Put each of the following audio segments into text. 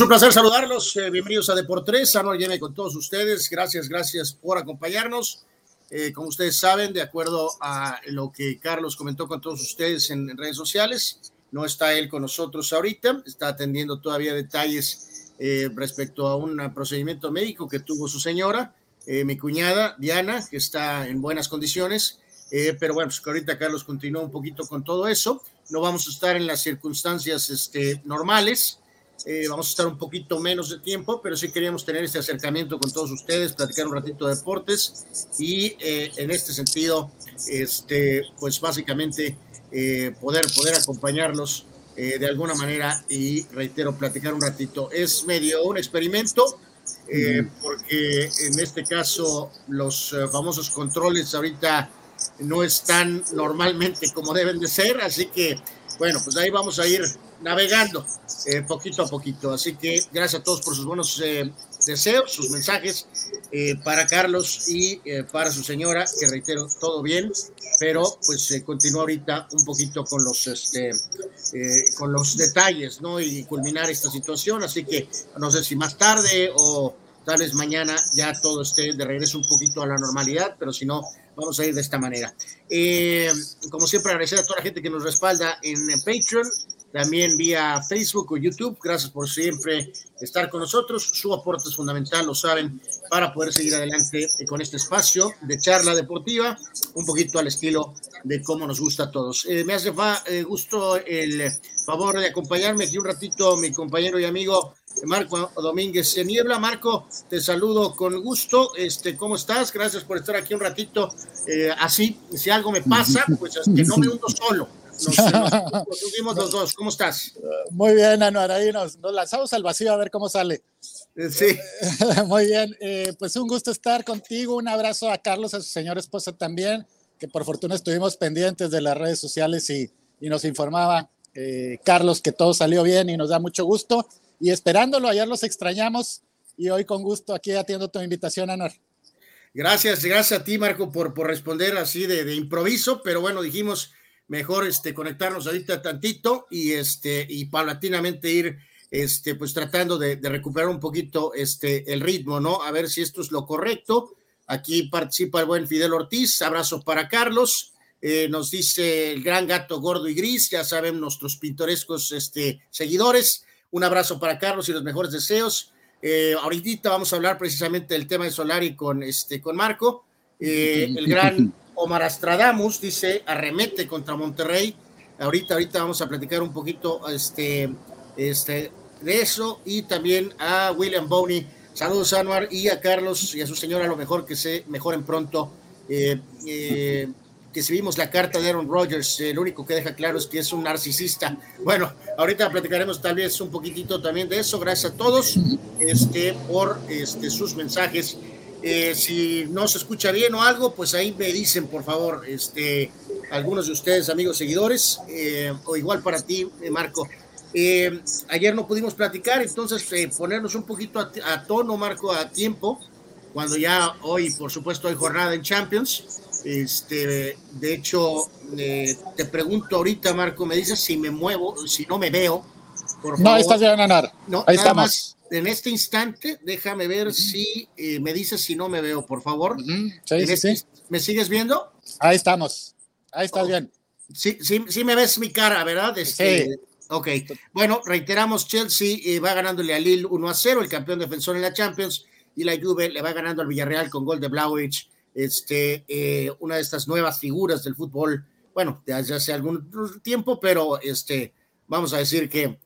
Un placer saludarlos. Eh, bienvenidos a Deportes. Anual Llene con todos ustedes. Gracias, gracias por acompañarnos. Eh, como ustedes saben, de acuerdo a lo que Carlos comentó con todos ustedes en, redes sociales, no está él con nosotros ahorita. Está atendiendo todavía detalles eh, respecto a un procedimiento médico que tuvo su señora, mi cuñada Diana, que está en buenas condiciones. pero bueno, pues ahorita Carlos continúa un poquito con todo eso. No vamos a estar en las circunstancias este, normales eh, vamos a estar un poquito menos de tiempo, pero sí queríamos tener este acercamiento con todos ustedes, platicar un ratito de deportes y eh, en este sentido, este, pues básicamente eh, poder, poder acompañarlos de alguna manera y reitero, platicar un ratito. Es medio un experimento. porque en este caso los famosos controles ahorita no están normalmente como deben de ser, así que bueno, pues ahí vamos a ir navegando eh, poquito a poquito. Así que gracias a todos por sus buenos eh, deseos, sus mensajes eh, para Carlos y para su señora, que reitero, todo bien, pero pues continúa ahorita un poquito con los, este, con los detalles, ¿no? Y culminar esta situación. Así que no sé si más tarde o tal vez mañana ya todo esté de regreso un poquito a la normalidad, pero si no, vamos a ir de esta manera. como siempre, agradecer a toda la gente que nos respalda en Patreon también vía Facebook o YouTube. Gracias por siempre estar con nosotros. Su aporte es fundamental, lo saben, para poder seguir adelante con este espacio de charla deportiva, un poquito al estilo de cómo nos gusta a todos. Eh, me hace eh, gusto el favor de acompañarme aquí un ratito mi compañero y amigo Marco Domínguez en Niebla. Marco, te saludo con gusto. Este, ¿Cómo estás? Gracias por estar aquí un ratito. Eh, así, si algo me pasa, pues es que no me hundo solo nos, los dos. ¿Cómo estás? Muy bien, Anuar. Ahí nos, lanzamos al vacío a ver cómo sale. Eh, sí. Muy bien. Eh, pues un gusto estar contigo. Un abrazo a Carlos, a su señor esposa también, que por fortuna estuvimos pendientes de las redes sociales y, y nos informaba eh, Carlos que todo salió bien y nos da mucho gusto. Y esperándolo, ayer los extrañamos y hoy con gusto aquí atiendo tu invitación, Anuar. Gracias, gracias a ti, Marco, por, por responder así de, de improviso, pero bueno, dijimos mejor este, conectarnos ahorita tantito y, este, y paulatinamente ir este, pues tratando de, recuperar un poquito este, el ritmo, ¿no? A ver si esto es lo correcto. Aquí participa el buen Fidel Ortiz, abrazo para Carlos. Eh, nos dice el gran gato gordo y gris, ya saben nuestros pintorescos este, seguidores. Un abrazo para Carlos y los mejores deseos. Eh, ahorita vamos a hablar precisamente del tema de Solari con, este, con Marco. Eh, el gran Omar Astradamus dice, arremete contra Monterrey. Ahorita, ahorita vamos a platicar un poquito este, este, de eso y también a William Boney. Saludos, Anuar, y a Carlos y a su señora, a lo mejor que se mejoren pronto. Eh, eh, que si vimos la carta de Aaron Rodgers, eh, lo único que deja claro es que es un narcisista. Bueno, ahorita platicaremos tal vez un poquitito también de eso. Gracias a todos este, por este, sus mensajes eh, si no se escucha bien o algo, pues ahí me dicen, por favor, este, algunos de ustedes, amigos seguidores, eh, o igual para ti, eh, Marco. ayer no pudimos platicar, entonces ponernos un poquito a, tono, Marco, a tiempo, cuando ya hoy, por supuesto, hay jornada en Champions. Este, de hecho, te pregunto ahorita, Marco, me dices si me muevo, si no me veo. Por favor. No, estás bien, Anar. No, ahí estamos en este instante, déjame ver si eh, me dices si no me veo, por favor. Este ¿Me sigues viendo? Ahí estamos. Ahí estás bien. Sí, sí, sí me ves mi cara, ¿verdad? Este, sí. Ok. Bueno, reiteramos, Chelsea eh, va ganándole a Lille 1 a 0, el campeón defensor en la Champions, y la Juve le va ganando al Villarreal con gol de Blauwich, este, eh, una de estas nuevas figuras del fútbol, bueno, desde hace algún tiempo, pero este, vamos a decir que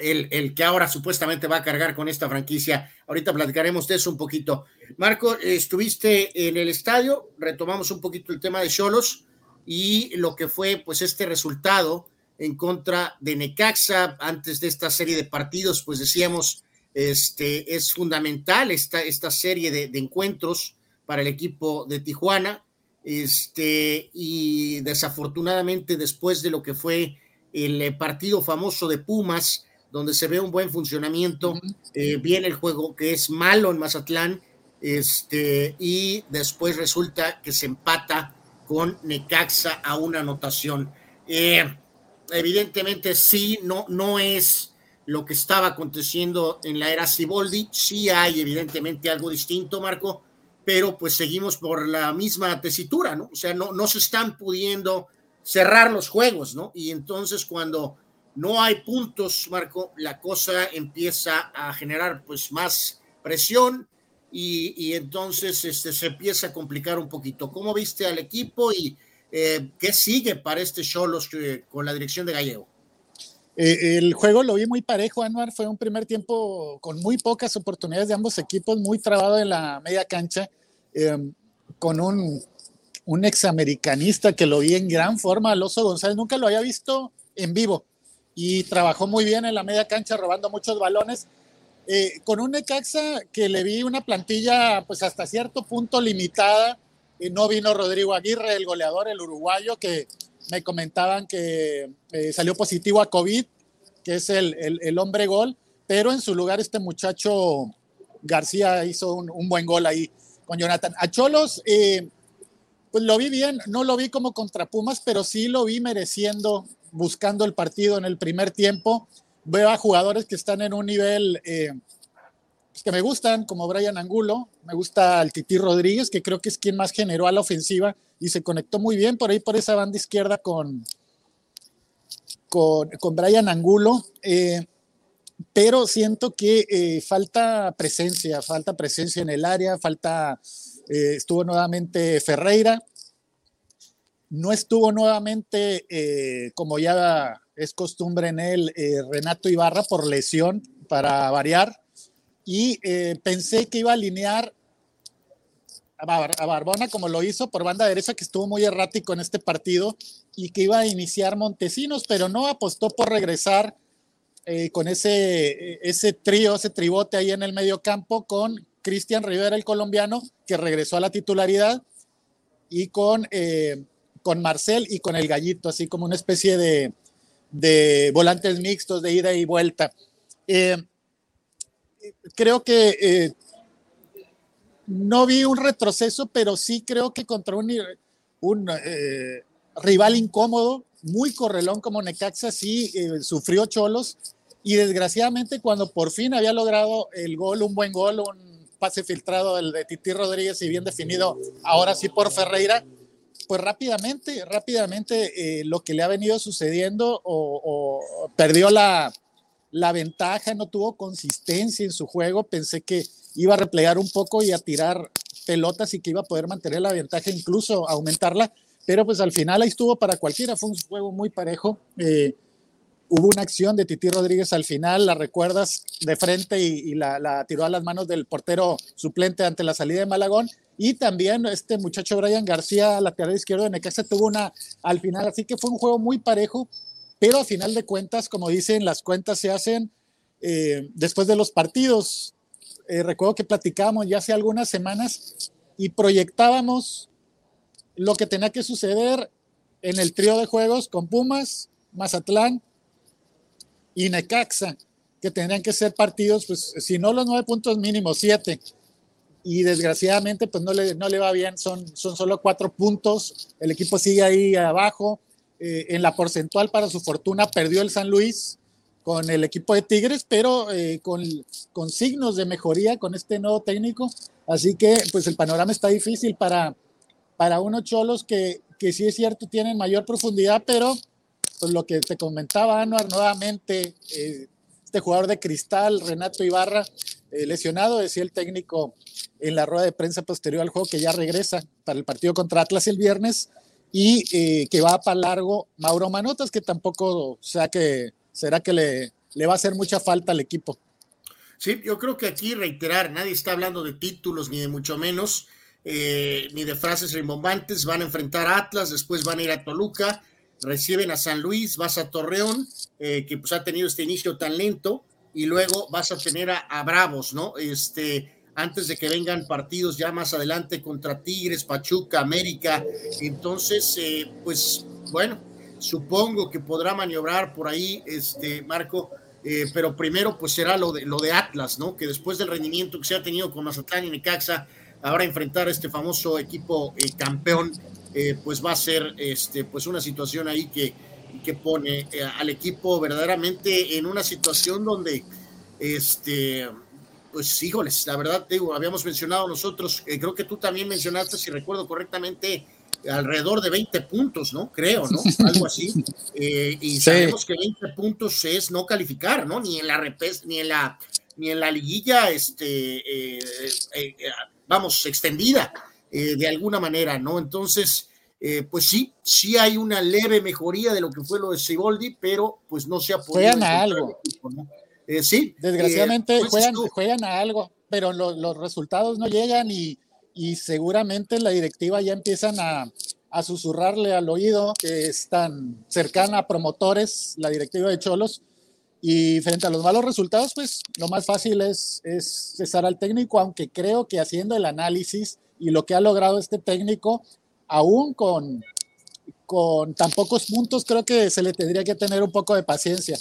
el, que ahora supuestamente va a cargar con esta franquicia. Ahorita platicaremos de eso un poquito. Marco, estuviste en el estadio, retomamos un poquito el tema de Cholos y lo que fue pues este resultado en contra de Necaxa antes de esta serie de partidos, pues decíamos, este es fundamental esta, esta serie de, encuentros para el equipo de Tijuana. Este, y desafortunadamente después de lo que fue el partido famoso de Pumas, donde se ve un buen funcionamiento, eh, viene el juego que es malo en Mazatlán, este, y después resulta que se empata con Necaxa a una anotación. Eh, evidentemente sí, no, no es lo que estaba aconteciendo en la era Ciboldi. Sí hay evidentemente algo distinto, Marco, pero pues seguimos por la misma tesitura, ¿no? O sea, no, no se están pudiendo cerrar los juegos, ¿no? Y entonces cuando no hay puntos, Marco, la cosa empieza a generar pues más presión y, entonces este, se empieza a complicar un poquito. ¿Cómo viste al equipo y eh, qué sigue para este Cholos con la dirección de Gallego? Eh, el juego lo vi muy parejo, Anuar. Fue un primer tiempo con muy pocas oportunidades de ambos equipos, muy trabado en la media cancha, em, con un, un examericanista que lo vi en gran forma, Alonso González. Nunca lo había visto en vivo y trabajó muy bien en la media cancha, robando muchos balones. Eh, con un Necaxa que le vi una plantilla, pues hasta cierto punto limitada. y no vino Rodrigo Aguirre, el goleador, el uruguayo, que me comentaban que eh, salió positivo a COVID, que es el, el, hombre gol, pero en su lugar este muchacho García hizo un, buen gol ahí con Jonathan. A Cholos, eh, pues lo vi bien, no lo vi como contra Pumas, pero sí lo vi mereciendo, buscando el partido en el primer tiempo. Veo a jugadores que están en un nivel eh, pues, que me gustan, como Brian Angulo, me gusta el Titi Rodríguez, que creo que es quien más generó a la ofensiva y se conectó muy bien por ahí por esa banda izquierda con, con, Brian Angulo. Eh, pero siento que eh, falta presencia, falta presencia en el área, falta, estuvo nuevamente Ferreira, no estuvo nuevamente, como ya es costumbre en él, Renato Ibarra por lesión para variar, y pensé que iba a alinear a Barbona como lo hizo por banda derecha, que estuvo muy errático en este partido y que iba a iniciar Montesinos, pero no apostó por regresar eh, con ese, ese trío, ese tribote ahí en el medio campo con Cristian Rivera, el colombiano, que regresó a la titularidad, y con, eh, con Marcel y con el Gallito, así como una especie de, volantes mixtos de ida y vuelta. Eh, creo que no vi un retroceso, pero sí creo que contra un, eh, rival incómodo, muy correlón como Necaxa, sí eh, sufrió cholos y desgraciadamente cuando por fin había logrado el gol, un buen gol, un pase filtrado el de Titi Rodríguez y bien definido, ahora sí por Ferreira, pues rápidamente, rápidamente eh, lo que le ha venido sucediendo o, perdió la, la ventaja, no tuvo consistencia en su juego, pensé que iba a replegar un poco y a tirar pelotas y que iba a poder mantener la ventaja, incluso aumentarla, pero pues al final ahí estuvo para cualquiera, fue un juego muy parejo. Eh, hubo una acción de Titi Rodríguez al final, la recuerdas de frente y, la, tiró a las manos del portero suplente ante la salida de Malagón. Y también este muchacho Brian García, lateral izquierdo de Necaxa, tuvo una al final, así que fue un juego muy parejo, pero a final de cuentas, como dicen, las cuentas se hacen eh, después de los partidos. Eh, recuerdo que platicábamos ya hace algunas semanas y proyectábamos lo que tenía que suceder en el trío de juegos con Pumas, Mazatlán y Necaxa, que tendrían que ser partidos, pues si no los nueve puntos mínimos, siete. Y desgraciadamente, pues no le, no le va bien, son, son solo cuatro puntos, el equipo sigue ahí abajo. Eh, en la porcentual, para su fortuna, perdió el San Luis, con el equipo de Tigres, pero eh, con, con, signos de mejoría con este nuevo técnico. Así que pues el panorama está difícil para, para unos cholos que, que sí es cierto, tienen mayor profundidad, pero pues lo que te comentaba Anuar nuevamente, eh, este jugador de cristal, Renato Ibarra, eh, lesionado, decía el técnico en la rueda de prensa posterior al juego que ya regresa para el partido contra Atlas el viernes y que va para largo Mauro Manotas, que tampoco sea que será que le, le va a hacer mucha falta al equipo. Sí, yo creo que aquí reiterar, nadie está hablando de títulos ni de mucho menos, eh, ni de frases rimbombantes. Van a enfrentar a Atlas, después van a ir a Toluca, reciben a San Luis, vas a Torreón, eh, que pues ha tenido este inicio tan lento, y luego vas a tener a, Bravos, ¿no? Este, antes de que vengan partidos ya más adelante contra Tigres, Pachuca, América. Entonces, eh, pues bueno, supongo que podrá maniobrar por ahí, este Marco, eh, pero primero pues será lo de, lo de Atlas, ¿no? Que después del rendimiento que se ha tenido con Mazatlán y Necaxa, ahora enfrentar a este famoso equipo eh, campeón, eh, pues va a ser este, pues una situación ahí que, que pone eh, al equipo verdaderamente en una situación donde, este, pues híjoles, la verdad, digo, habíamos mencionado nosotros, eh, creo que tú también mencionaste, si recuerdo correctamente, alrededor de 20 puntos, ¿no? Creo, ¿no? Algo así. Eh, y sabemos que 20 puntos es no calificar, ¿no? Ni en la repes, ni en la ni en la liguilla, este, vamos, extendida de alguna manera, ¿no? Entonces, eh, pues sí, sí hay una leve mejoría de lo que fue lo de Siboldi, pero pues no se ha podido. Juegan a algo. Eh, sí. Desgraciadamente eh, juegan, juegan a algo, pero los resultados no llegan y, y, seguramente la directiva ya empiezan a, a, susurrarle al oído que es tan cercana a promotores, la directiva de Cholos, y frente a los malos resultados, pues lo más fácil es, es cesar al técnico, aunque creo que haciendo el análisis y lo que ha logrado este técnico, aún con, con tan pocos puntos, creo que se le tendría que tener un poco de paciencia.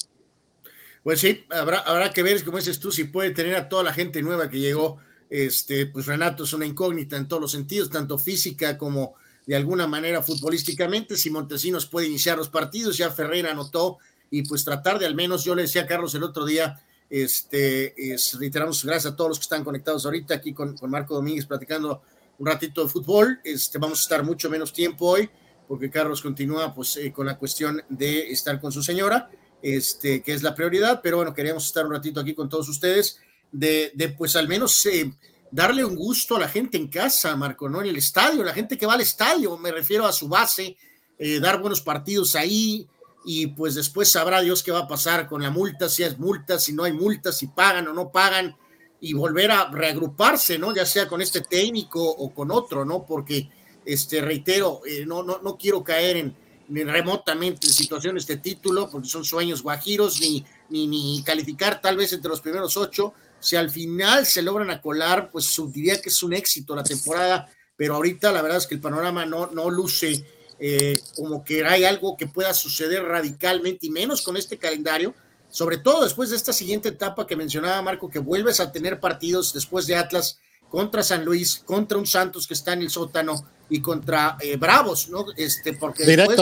Pues sí, habrá, habrá que ver, como dices tú, si puede tener a toda la gente nueva que llegó. Este, pues Renato es una incógnita en todos los sentidos, tanto física como de alguna manera futbolísticamente. Si Montesinos puede iniciar los partidos, ya Ferreira anotó y pues tratar de al menos, yo le decía a Carlos el otro día, este, es, reiteramos gracias a todos los que están conectados ahorita aquí con, con Marco Domínguez platicando un ratito de fútbol. Este, vamos a estar mucho menos tiempo hoy porque Carlos continúa pues eh, con la cuestión de estar con su señora, este, que es la prioridad, pero bueno, queríamos estar un ratito aquí con todos ustedes, de, de pues al menos eh, darle un gusto a la gente en casa, Marco, ¿no? En el estadio, la gente que va al estadio, me refiero a su base, eh, dar buenos partidos ahí, y pues después sabrá Dios qué va a pasar con la multa, si es multa, si no hay multa, si pagan o no pagan, y volver a reagruparse, ¿no? Ya sea con este técnico o con otro, ¿no? Porque, este, reitero, eh, no, no, no quiero caer en, remotamente en situaciones de título, porque son sueños guajiros, ni, ni, ni calificar tal vez entre los primeros ocho. Si al final se logran acolar, pues diría que es un éxito la temporada, pero ahorita la verdad es que el panorama no, no luce eh, como que hay algo que pueda suceder radicalmente y menos con este calendario sobre todo después de esta siguiente etapa que mencionaba Marco, que vuelves a tener partidos después de Atlas contra San Luis, contra un Santos que está en el sótano y contra eh, Bravos, ¿no? Este, porque después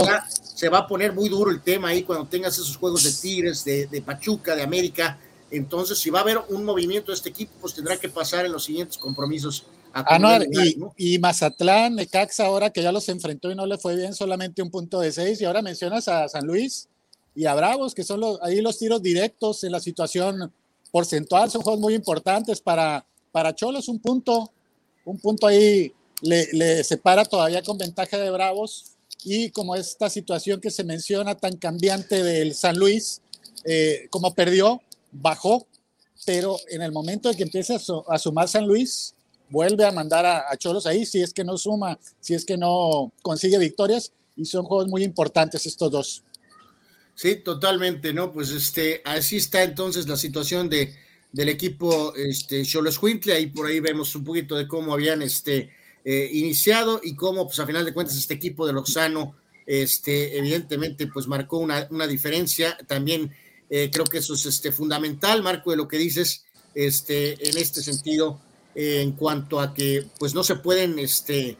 se va a poner muy duro el tema ahí cuando tengas esos juegos de Tigres, de, de, Pachuca, de América. Entonces, si va a haber un movimiento de este equipo, pues tendrá que pasar en los siguientes compromisos. A ah, y, y, Mazatlán, Necaxa, ahora que ya los enfrentó y no le fue bien, solamente un punto de seis, y ahora mencionas a San Luis y a Bravos, que son ahí los tiros directos en la situación porcentual, son juegos muy importantes para, para Cholos, un punto, un punto ahí le, separa todavía con ventaja de Bravos y como esta situación que se menciona tan cambiante del San Luis, eh, como perdió, bajó, pero en el momento de que empiece a, sumar San Luis, vuelve a mandar a, a, Cholos ahí, si es que no suma, si es que no consigue victorias, y son juegos muy importantes estos dos. Sí, totalmente, ¿no? Pues este, así está entonces la situación de, del equipo este, Cholos Huintle, ahí por ahí vemos un poquito de cómo habían este, eh, iniciado y cómo, pues a final de cuentas, este equipo de Lozano, este, evidentemente, pues marcó una, una diferencia. También eh, creo que eso es este, fundamental, Marco, de lo que dices, este, en este sentido, eh, en cuanto a que, pues no se pueden, este,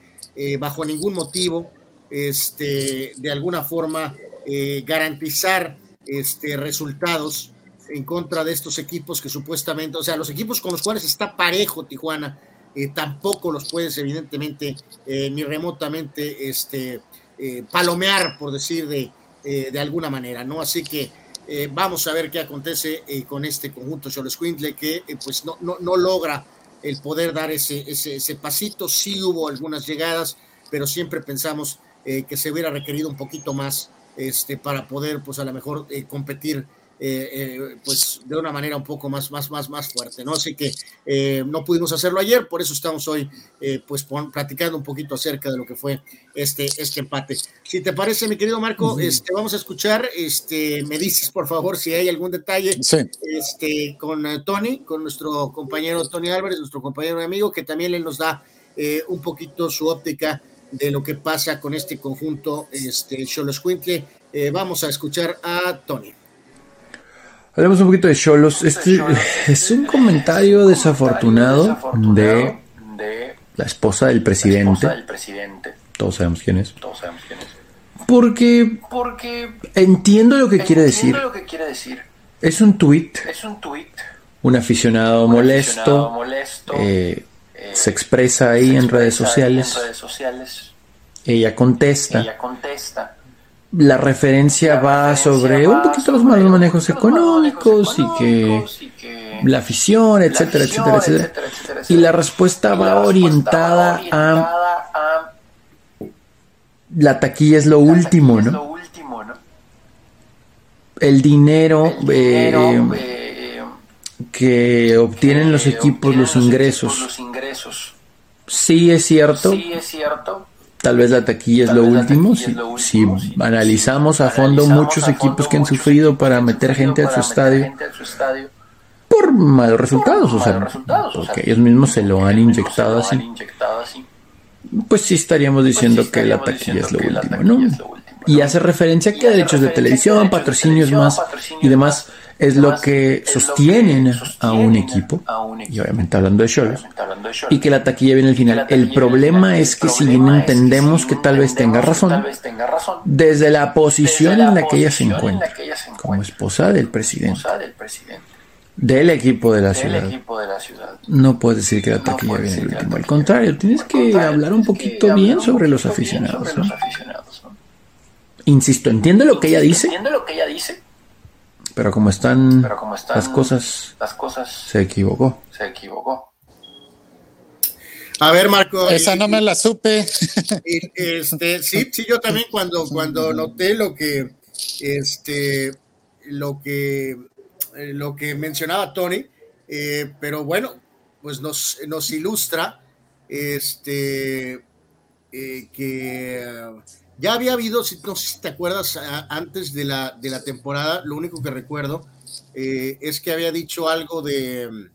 bajo ningún motivo, este, de alguna forma, eh, garantizar este, resultados en contra de estos equipos que supuestamente, o sea, los equipos con los cuales está parejo Tijuana, eh, tampoco los puedes evidentemente eh, ni remotamente este, palomear, por decir de, de, alguna manera, ¿no? Así que vamos a ver qué acontece con este conjunto Choles Quintle que pues no, no, no, logra el poder dar ese, ese, ese, pasito, sí hubo algunas llegadas, pero siempre pensamos que se hubiera requerido un poquito más este, para poder, pues a lo mejor eh, competir eh, eh, pues de una manera un poco más, más, más, más fuerte, ¿no? Así que no pudimos hacerlo ayer, por eso estamos hoy pues platicando un poquito acerca de lo que fue este, este empate. Si te parece, mi querido Marco, este, vamos a escuchar, este, me dices por favor si hay algún detalle este, con Tony, con nuestro compañero Tony Álvarez, nuestro compañero y amigo, que también le nos da un poquito su óptica de lo que pasa con este conjunto este, Cholos Quintle. Eh, vamos a escuchar a Tony. Hablemos un poquito de Cholos. Este es un comentario desafortunado de la esposa del presidente. Todos sabemos quién es. Porque, Porque entiendo lo que quiere decir. entiendo lo que quiere decir. Es un tuit, Es un tuit. un aficionado un molesto, aficionado molesto, eh, se expresa ahí se en redes expresa sociales, En redes sociales. ella contesta. Ella contesta. La referencia La va referencia sobre va un poquito los malos manejos los económicos y que económicos y que la afición, la etcétera, afición, etcétera, etcétera. etcétera, etcétera, Y la respuesta Y va la orientada va a orientada a la taquilla es lo último, taquilla es ¿no? Lo último, ¿no? El dinero, El dinero, eh, eh, que obtienen los que equipos, obtienen los ingresos. equipos, los ingresos. Sí es cierto, Sí es cierto. tal vez la taquilla es lo último. Si, es lo si último, si- analizamos a fondo analizamos muchos a equipos que han sufrido para meter gente a su meter estadio gente a su estadio, por malos resultados, o sea, malos resultados, o porque ellos mismos se lo han inyectado así. inyectado así. Pues sí estaríamos Pues diciendo que la taquilla es lo la último, taquilla ¿no? es lo último, Y hace referencia Y que derechos de televisión, patrocinios más patrocinios y demás más, es lo que sostienen a un equipo. Y obviamente hablando de Cholos. Y que la taquilla viene al final. El problema es que El si bien entendemos que tal vez tenga razón, desde la posición en la que ella se encuentra, como esposa del presidente, del equipo de la ciudad, no puedes decir que la taquilla viene la último. Al contrario, tienes que hablar un poquito bien sobre los aficionados. Insisto, entiendo lo que ella dice, Entiendo lo que ella dice, pero como están pero como están las cosas, las cosas se equivocó. se equivocó. A ver, Marco. Esa y- no me la supe. y, este, sí, sí, yo también cuando, cuando noté lo que, este, lo que, eh, lo que mencionaba Tony, eh, pero bueno, pues nos, nos ilustra, este, eh, que eh, ya había habido, si- no sé si te acuerdas, antes de la, de la temporada, lo único que recuerdo eh, es que había dicho algo de,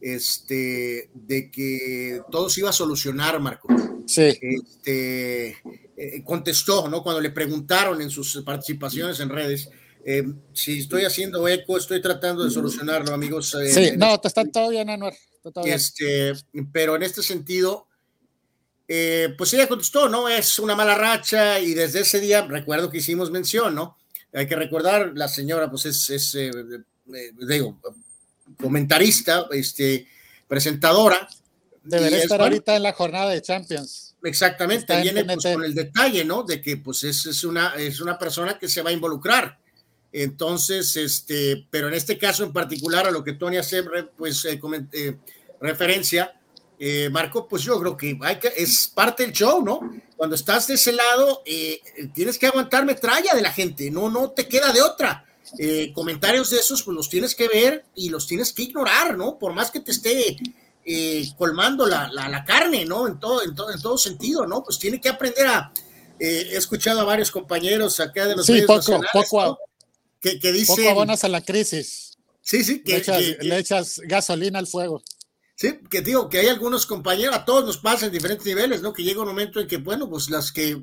este, de que todo se iba a solucionar, Marco Sí. este, eh, contestó, ¿no? Cuando le preguntaron en sus participaciones en redes, eh, si estoy haciendo eco, estoy tratando de solucionarlo, amigos. eh, Sí, no, te está todo bien, Anuar. está todo bien. este, pero en este sentido, eh, pues ella contestó, ¿no? Es una mala racha y desde ese día, recuerdo que hicimos mención, ¿no? Hay que recordar, la señora, pues es, es eh, eh, digo, comentarista, este, presentadora. Debería es, estar bueno, ahorita en la jornada de Champions. Exactamente, viene pues, con el detalle, ¿no? De que pues es, es, una, es una persona que se va a involucrar. Entonces, este, pero en este caso en particular, a lo que Tony hace pues, eh, comen- eh, referencia, eh, Marco, pues yo creo que, hay que es parte del show, ¿no? Cuando estás de ese lado, eh, tienes que aguantar metralla de la gente, no, no te queda de otra. Eh, comentarios de esos, pues los tienes que ver y los tienes que ignorar, ¿no? Por más que te esté eh, colmando la, la, la, carne, ¿no? En todo, en, todo, en todo sentido, ¿no? Pues tiene que aprender a... Eh, he escuchado a varios compañeros acá de los sí, medios poco, poco, ¿no? que, que dicen... poco abonas a la crisis. Sí, sí, que le, echas, que, le echas gasolina al fuego. Sí, que digo que hay algunos compañeros, a todos nos pasa en diferentes niveles, ¿no? Que llega un momento en que, bueno, pues las que,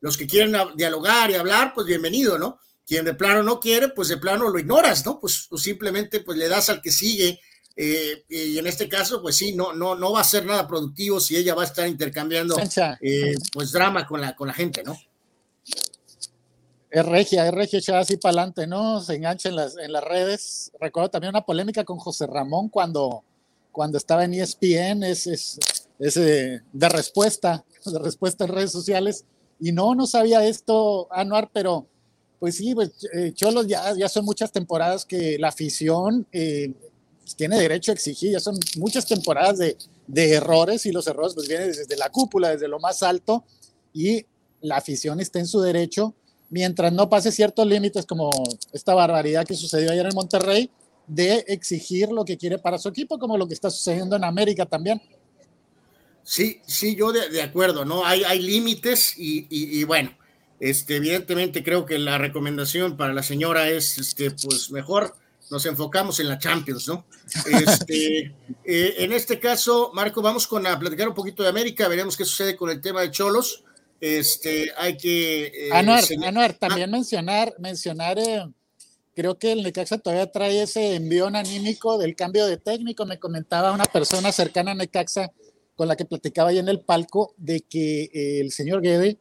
los que quieren dialogar y hablar, pues bienvenido, ¿no? Quien de plano no quiere, pues de plano lo ignoras, ¿no? Pues, pues simplemente pues le das al que sigue, eh, y en este caso, pues sí, no, no, no va a ser nada productivo si ella va a estar intercambiando eh, pues drama con la, con la gente, ¿no? Es regia, es regia echada así para adelante, ¿no? Se engancha en las, en las redes. Recuerdo también una polémica con José Ramón cuando, cuando estaba en ESPN, es, es, es eh, de respuesta, de respuesta en redes sociales. Y no, no sabía esto, Anuar, pero pues sí, pues, eh, Cholos ya, ya son muchas temporadas que la afición eh, tiene derecho a exigir, ya son muchas temporadas de, de, errores y los errores pues vienen desde la cúpula, desde lo más alto y la afición está en su derecho mientras no pase ciertos límites como esta barbaridad que sucedió ayer en Monterrey de exigir lo que quiere para su equipo como lo que está sucediendo en América también. Sí, sí, yo de, de acuerdo, ¿no? Hay, hay límites y, y, y bueno, este, evidentemente creo que la recomendación para la señora es, este, pues mejor nos enfocamos en la Champions, ¿no? Este, eh, en este caso, Marco, vamos con a platicar un poquito de América, veremos qué sucede con el tema de Cholos. Este, hay que... Eh, Anuar. Anuar, también ah. mencionar, mencionar, eh, creo que el Necaxa todavía trae ese envión anímico del cambio de técnico, me comentaba una persona cercana a Necaxa con la que platicaba ahí en el palco de que eh, el señor Guede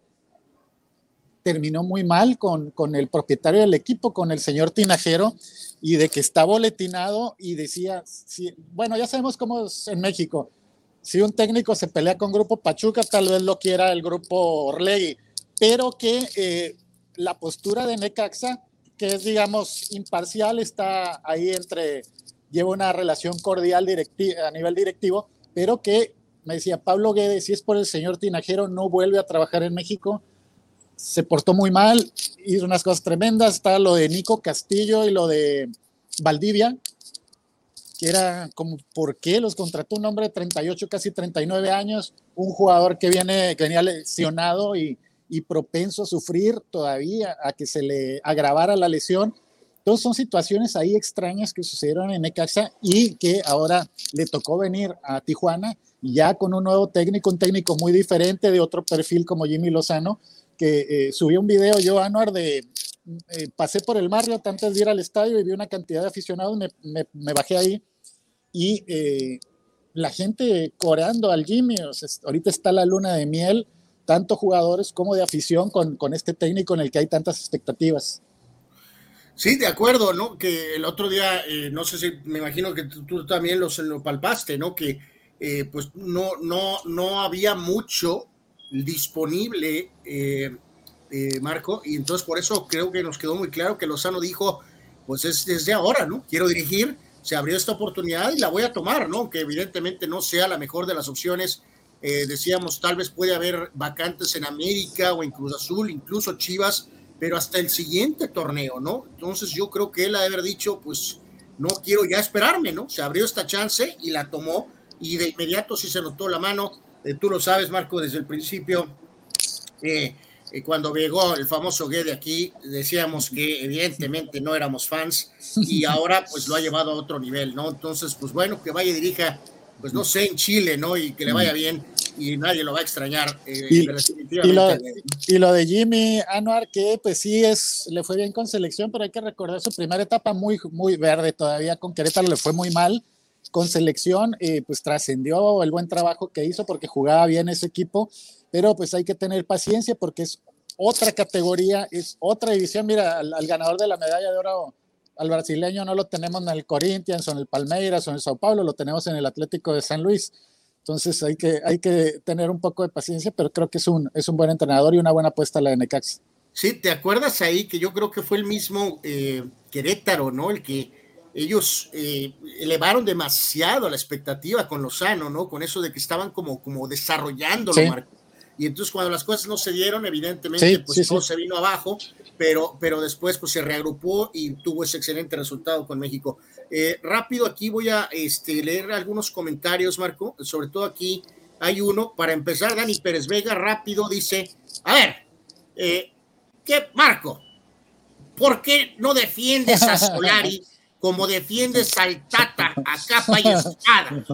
terminó muy mal con, con el propietario del equipo, con el señor Tinajero, y de que está boletinado y decía, si, bueno, ya sabemos cómo es en México, si un técnico se pelea con Grupo Pachuca, tal vez lo quiera el Grupo Orlegui, pero que eh, la postura de Necaxa, que es, digamos, imparcial, está ahí entre, lleva una relación cordial a nivel directivo, pero que me decía Pablo Guedes, si es por el señor Tinajero, no vuelve a trabajar en México. Se portó muy mal, hizo unas cosas tremendas. Está lo de Nico Castillo y lo de Valdivia, que era como, ¿por qué los contrató un hombre de 38, casi 39 años? Un jugador que, viene, que venía lesionado y, y propenso a sufrir todavía, a que se le agravara la lesión. Entonces son situaciones ahí extrañas que sucedieron en Necaxa y que ahora le tocó venir a Tijuana ya con un nuevo técnico, un técnico muy diferente de otro perfil como Jimmy Lozano, que eh, subió un video yo, Anuar, de eh, pasé por el Marriott antes de ir al estadio y vi una cantidad de aficionados, me, bajé ahí y eh, la gente coreando al Jimmy, ahorita está la luna de miel, tanto jugadores como de afición con, con este técnico en el que hay tantas expectativas. Sí, de acuerdo, ¿no? Que el otro día, no sé si, me imagino que tú, también los, lo palpaste, ¿no? Que eh, pues no, no, no había mucho disponible, eh, eh, Marco, y entonces por eso creo que nos quedó muy claro que Lozano dijo, pues es desde ahora, ¿no? Quiero dirigir, se abrió esta oportunidad y la voy a tomar, ¿no? Que evidentemente no sea la mejor de las opciones. Decíamos, tal vez puede haber vacantes en América o en Cruz Azul, incluso Chivas, pero hasta el siguiente torneo, ¿no? Entonces yo creo que él ha de haber dicho, pues no quiero ya esperarme, ¿no? Se abrió esta chance y la tomó y de inmediato sí se notó la mano. Eh, tú lo sabes, Marco, desde el principio, eh, eh, cuando llegó el famoso de aquí, decíamos que evidentemente no éramos fans y ahora pues lo ha llevado a otro nivel, ¿no? Entonces, pues bueno, que vaya y dirija, pues no sé, en Chile, ¿no? Y que le vaya bien y nadie lo va a extrañar. y, y, lo, de Jimmy Anuar, que pues sí es, le fue bien con selección, pero hay que recordar su primera etapa muy, muy verde todavía con Querétaro, le fue muy mal con selección, eh, pues trascendió el buen trabajo que hizo porque jugaba bien ese equipo, pero pues hay que tener paciencia porque es otra categoría, es otra división. Mira, al, ganador de la medalla de oro, al brasileño, no lo tenemos en el Corinthians o en el Palmeiras o en el Sao Paulo, lo tenemos en el Atlético de San Luis. Entonces hay que, hay que tener un poco de paciencia, pero creo que es un, es un buen entrenador y una buena apuesta la de Necax. Sí, ¿te acuerdas ahí que yo creo que fue el mismo eh, Querétaro, ¿no? El que ellos eh, elevaron demasiado la expectativa con Lozano, ¿no? Con eso de que estaban como, como desarrollándolo, Y entonces cuando las cosas no se dieron, evidentemente, pues todo se vino abajo, pero, pero después pues se reagrupó y tuvo ese excelente resultado con México. Eh, rápido, aquí voy a este, leer algunos comentarios, Marco, sobre todo aquí hay uno, para empezar, Dani Pérez Vega, rápido, dice, a ver, eh, ¿qué, Marco? ¿Por qué no defiendes a Solari? como defiendes al Tata a capa y espada.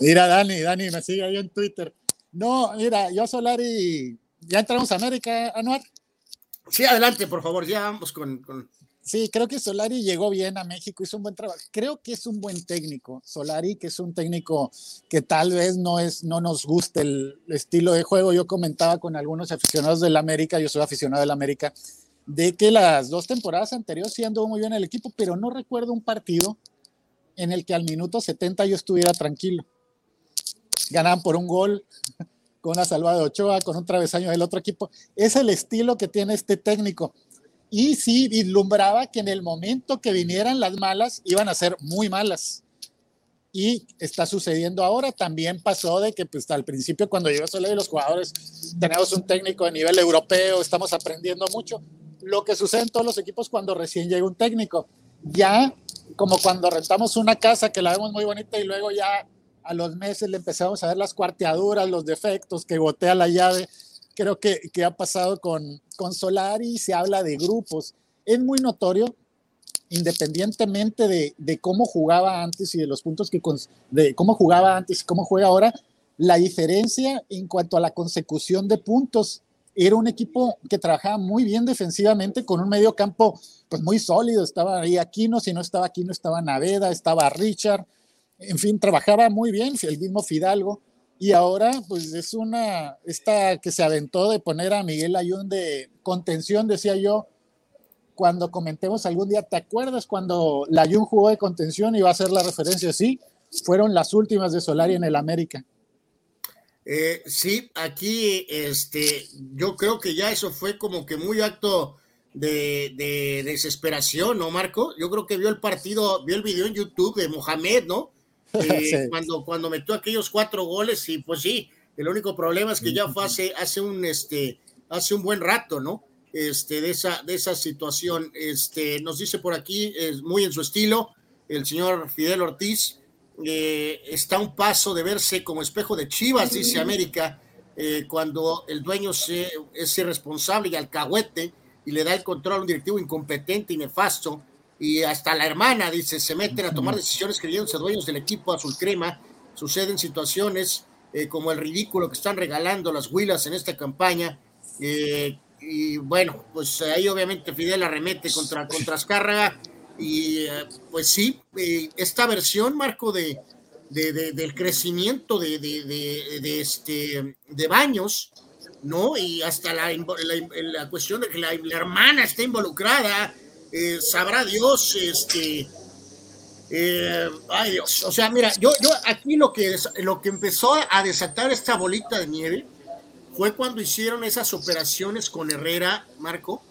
Mira, Dani, Dani, me sigue ahí en Twitter. No, mira, yo Solari, ya entramos a América, Anuar. Sí, adelante, por favor, ya vamos con, Sí, creo que Solari llegó bien a México, hizo un buen trabajo. Creo que es un buen técnico. Solari, que es un técnico que tal vez no, es, no nos guste el estilo de juego. Yo comentaba con algunos aficionados del América, yo soy aficionado del América, de que las dos temporadas anteriores sí anduvo muy bien el equipo, pero no recuerdo un partido en el que al minuto 70 yo estuviera tranquilo. Ganaban por un gol, con una salvada de Ochoa, con un travesaño del otro equipo. Es el estilo que tiene este técnico. Y sí vislumbraba que en el momento que vinieran las malas, iban a ser muy malas. Y está sucediendo ahora. También pasó de que pues, al principio cuando llegó Soledad y los jugadores, tenemos un técnico de nivel europeo, estamos aprendiendo mucho lo que sucede en todos los equipos cuando recién llega un técnico. Ya, como cuando rentamos una casa que la vemos muy bonita y luego ya a los meses le empezamos a ver las cuarteaduras, los defectos, que gotea la llave. Creo que, que ha pasado con, con Solari, se habla de grupos. Es muy notorio, independientemente de, de cómo jugaba antes y de los puntos que, de cómo jugaba antes y cómo juega ahora, la diferencia en cuanto a la consecución de puntos era un equipo que trabajaba muy bien defensivamente con un medio campo pues muy sólido. Estaba ahí Aquino, si no estaba Aquino estaba Naveda, estaba Richard. En fin, trabajaba muy bien el mismo Fidalgo. Y ahora, pues es una, esta que se aventó de poner a Miguel Ayun de contención, decía yo, cuando comentemos algún día, ¿te acuerdas cuando la Ayun jugó de contención y va a ser la referencia? Sí, fueron las últimas de Solari en el América. Eh, sí, aquí este, yo creo que ya eso fue como que muy acto de, de, desesperación, ¿no, Marco? Yo creo que vio el partido, vio el video en YouTube de Mohamed, ¿no? Eh, sí. cuando, cuando metió aquellos cuatro goles, y pues sí, el único problema es que ya fue hace, hace un este, hace un buen rato, ¿no? Este, de esa, de esa situación. Este, nos dice por aquí, es muy en su estilo, el señor Fidel Ortiz, eh, está un paso de verse como espejo de Chivas, dice América, eh, cuando el dueño se, es irresponsable y alcahuete y le da el control a un directivo incompetente y nefasto, y hasta la hermana, dice, se meten a tomar decisiones creyéndose dueños del equipo azul crema, suceden situaciones eh, como el ridículo que están regalando las huilas en esta campaña, eh, y bueno, pues ahí obviamente Fidel arremete contra, contra Azcárraga, y eh, pues sí, eh, esta versión, Marco, de, de, de del crecimiento de, de, este, de Baños, ¿no? Y hasta la, la, la cuestión de que la, la, hermana está involucrada, eh, sabrá Dios, este, eh, ay Dios, o sea, mira, yo, yo aquí lo que, lo que empezó a desatar esta bolita de nieve fue cuando hicieron esas operaciones con Herrera, Marco,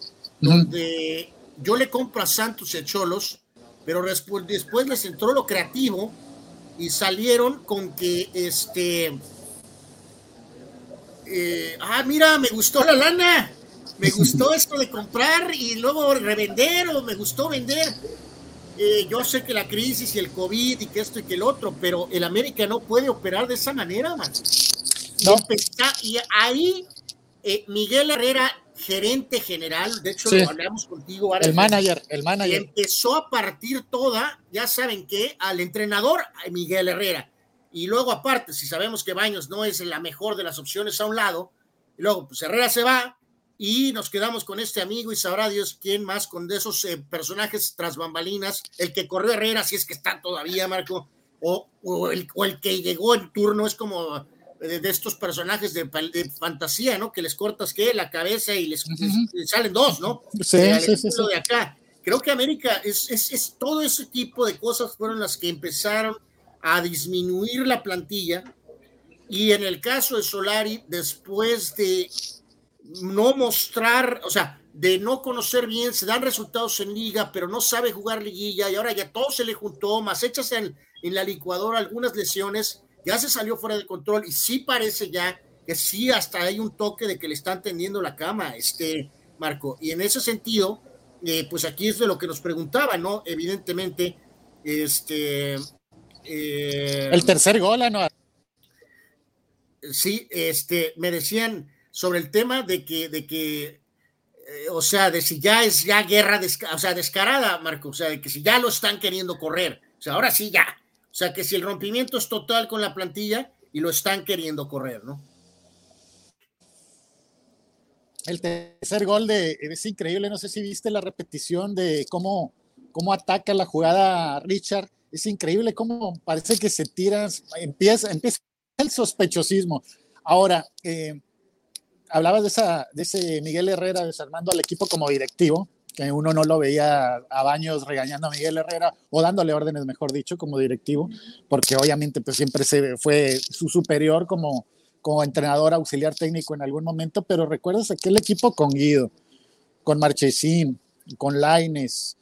donde yo le compro a Santos y a Cholos, pero después, después les entró lo creativo y salieron con que este. Eh, ah, mira, me gustó la lana, me gustó esto de comprar y luego revender o me gustó vender. Eh, yo sé que la crisis y el COVID y que esto y que el otro, pero el América no puede operar de esa manera, man. No. Y, ahí eh, Miguel Herrera gerente general, de hecho sí. lo hablamos contigo. El manager, el manager. empezó a partir toda, ya saben qué, al entrenador Miguel Herrera. Y luego aparte, si sabemos que Baños no es la mejor de las opciones a un lado, y luego pues Herrera se va y nos quedamos con este amigo y sabrá Dios quién más con de esos eh, personajes tras bambalinas, el que corrió Herrera, si es que está todavía, Marco, o, o, el, o el que llegó en turno, es como de, de, estos personajes de, de, fantasía, ¿no? Que les cortas que la cabeza y les, uh -huh. les salen dos, ¿no? Sí, sí, sí, sí, de acá. Creo que América es, es, es, todo ese tipo de cosas fueron las que empezaron a disminuir la plantilla. Y en el caso de Solari, después de no mostrar, o sea, de no conocer bien, se dan resultados en liga, pero no sabe jugar liguilla y ahora ya todo se le juntó, más hechas en, en la licuadora algunas lesiones ya se salió fuera de control y sí parece ya que sí hasta hay un toque de que le están tendiendo la cama, este Marco. Y en ese sentido, eh, pues aquí es de lo que nos preguntaba, ¿no? Evidentemente, este... Eh, el tercer gol, ¿no? Sí, este, me decían sobre el tema de que, de que eh, o sea, de si ya es ya guerra, o sea, descarada, Marco, o sea, de que si ya lo están queriendo correr, o sea, ahora sí ya, o sea, que si el rompimiento es total con la plantilla y lo están queriendo correr, ¿no? El tercer gol de, es increíble, no sé si viste la repetición de cómo, cómo ataca la jugada Richard, es increíble cómo parece que se tira, empieza, empieza el sospechosismo. Ahora, eh, hablabas de, esa, de ese Miguel Herrera desarmando al equipo como directivo, que uno no lo veía a Baños regañando a Miguel Herrera o dándole órdenes, mejor dicho, como directivo, porque obviamente pues siempre se fue su superior como, como entrenador auxiliar técnico en algún momento, pero recuerdas aquel equipo con Guido, con Marchesín, con Laines,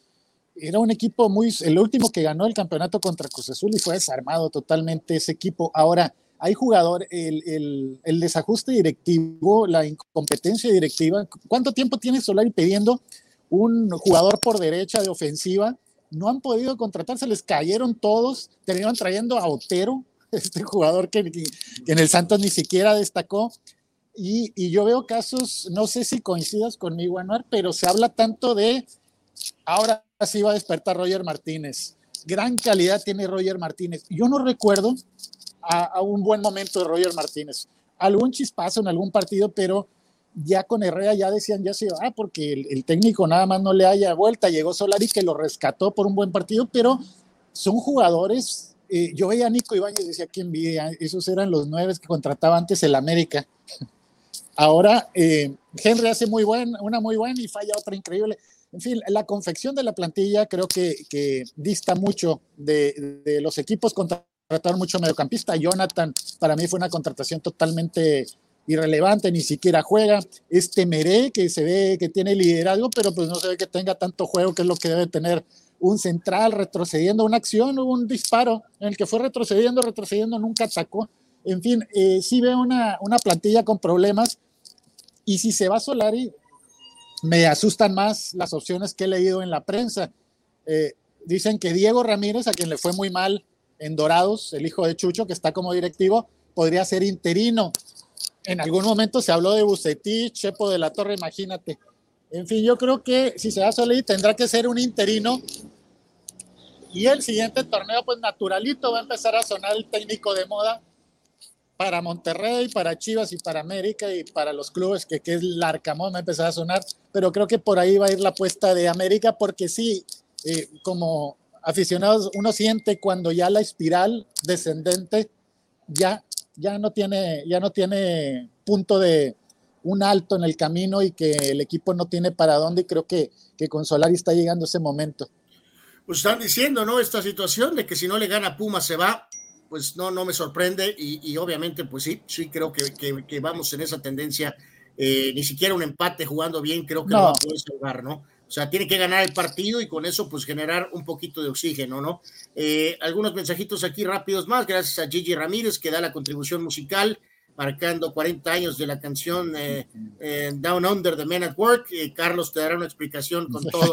era un equipo muy, el último que ganó el campeonato contra Cruz Azul y fue desarmado totalmente ese equipo. Ahora, hay jugador, el, el, desajuste directivo, la incompetencia directiva. ¿Cuánto tiempo tiene Solari pidiendo un jugador por derecha de ofensiva? No han podido contratar, se les cayeron todos, terminaron trayendo a Otero, este jugador que, que en el Santos ni siquiera destacó. Y, y, yo veo casos, no sé si coincidas conmigo, Anuar, pero se habla tanto de ahora sí va a despertar Roger Martínez. Gran calidad tiene Roger Martínez. Yo no recuerdo a, un buen momento de Roger Martínez. Algún chispazo en algún partido, pero ya con Herrera ya decían, ya se va, porque el, técnico nada más no le haya vuelta. Llegó Solari que lo rescató por un buen partido, pero son jugadores eh, yo veía a Nico Ibáñez y decía, ¿quién vi? Esos eran los nueve que contrataba antes el América. Ahora, eh, Henry hace muy buen, una muy buena y falla otra increíble. En fin, la confección de la plantilla creo que, que dista mucho de, de los equipos contrataron mucho mediocampista. Jonathan, para mí fue una contratación totalmente irrelevante, ni siquiera juega. Este Meré, que se ve que tiene liderazgo, pero pues no se ve que tenga tanto juego, que es lo que debe tener un central, retrocediendo una acción, hubo un disparo en el que fue retrocediendo, retrocediendo, nunca atacó. En fin, eh, sí veo una, una plantilla con problemas. Y si se va Solari, me asustan más las opciones que he leído en la prensa. Eh, dicen que Diego Ramírez, a quien le fue muy mal en Dorados, el hijo de Chucho, que está como directivo, podría ser interino. En algún momento se habló de Bucetich, Chepo de la Torre, imagínate. En fin, yo creo que si se da Solari tendrá que ser un interino. Y el siguiente torneo, pues naturalito, va a empezar a sonar el técnico de moda para Monterrey, para Chivas y para América y para los clubes, que, que es el Arcamón, va a empezar a sonar. Pero creo que por ahí va a ir la apuesta de América, porque sí, eh, como aficionados, uno siente cuando ya la espiral descendente ya, ya, no tiene, ya no tiene punto de un alto en el camino y que el equipo no tiene para dónde y creo que, que con Solari está llegando ese momento. Pues están diciendo, ¿no? Esta situación de que si no le gana Puma se va, pues no, no me sorprende y, y obviamente pues sí, sí creo que, que, que vamos en esa tendencia. Eh, ni siquiera un empate jugando bien creo que no, no va a poder salvar, ¿no? O sea, tiene que ganar el partido y con eso, pues generar un poquito de oxígeno, ¿no? Eh, algunos mensajitos aquí rápidos más, gracias a Gigi Ramírez, que da la contribución musical, marcando 40 años de la canción eh, eh, Down Under the Men at Work. Carlos te dará una explicación con todo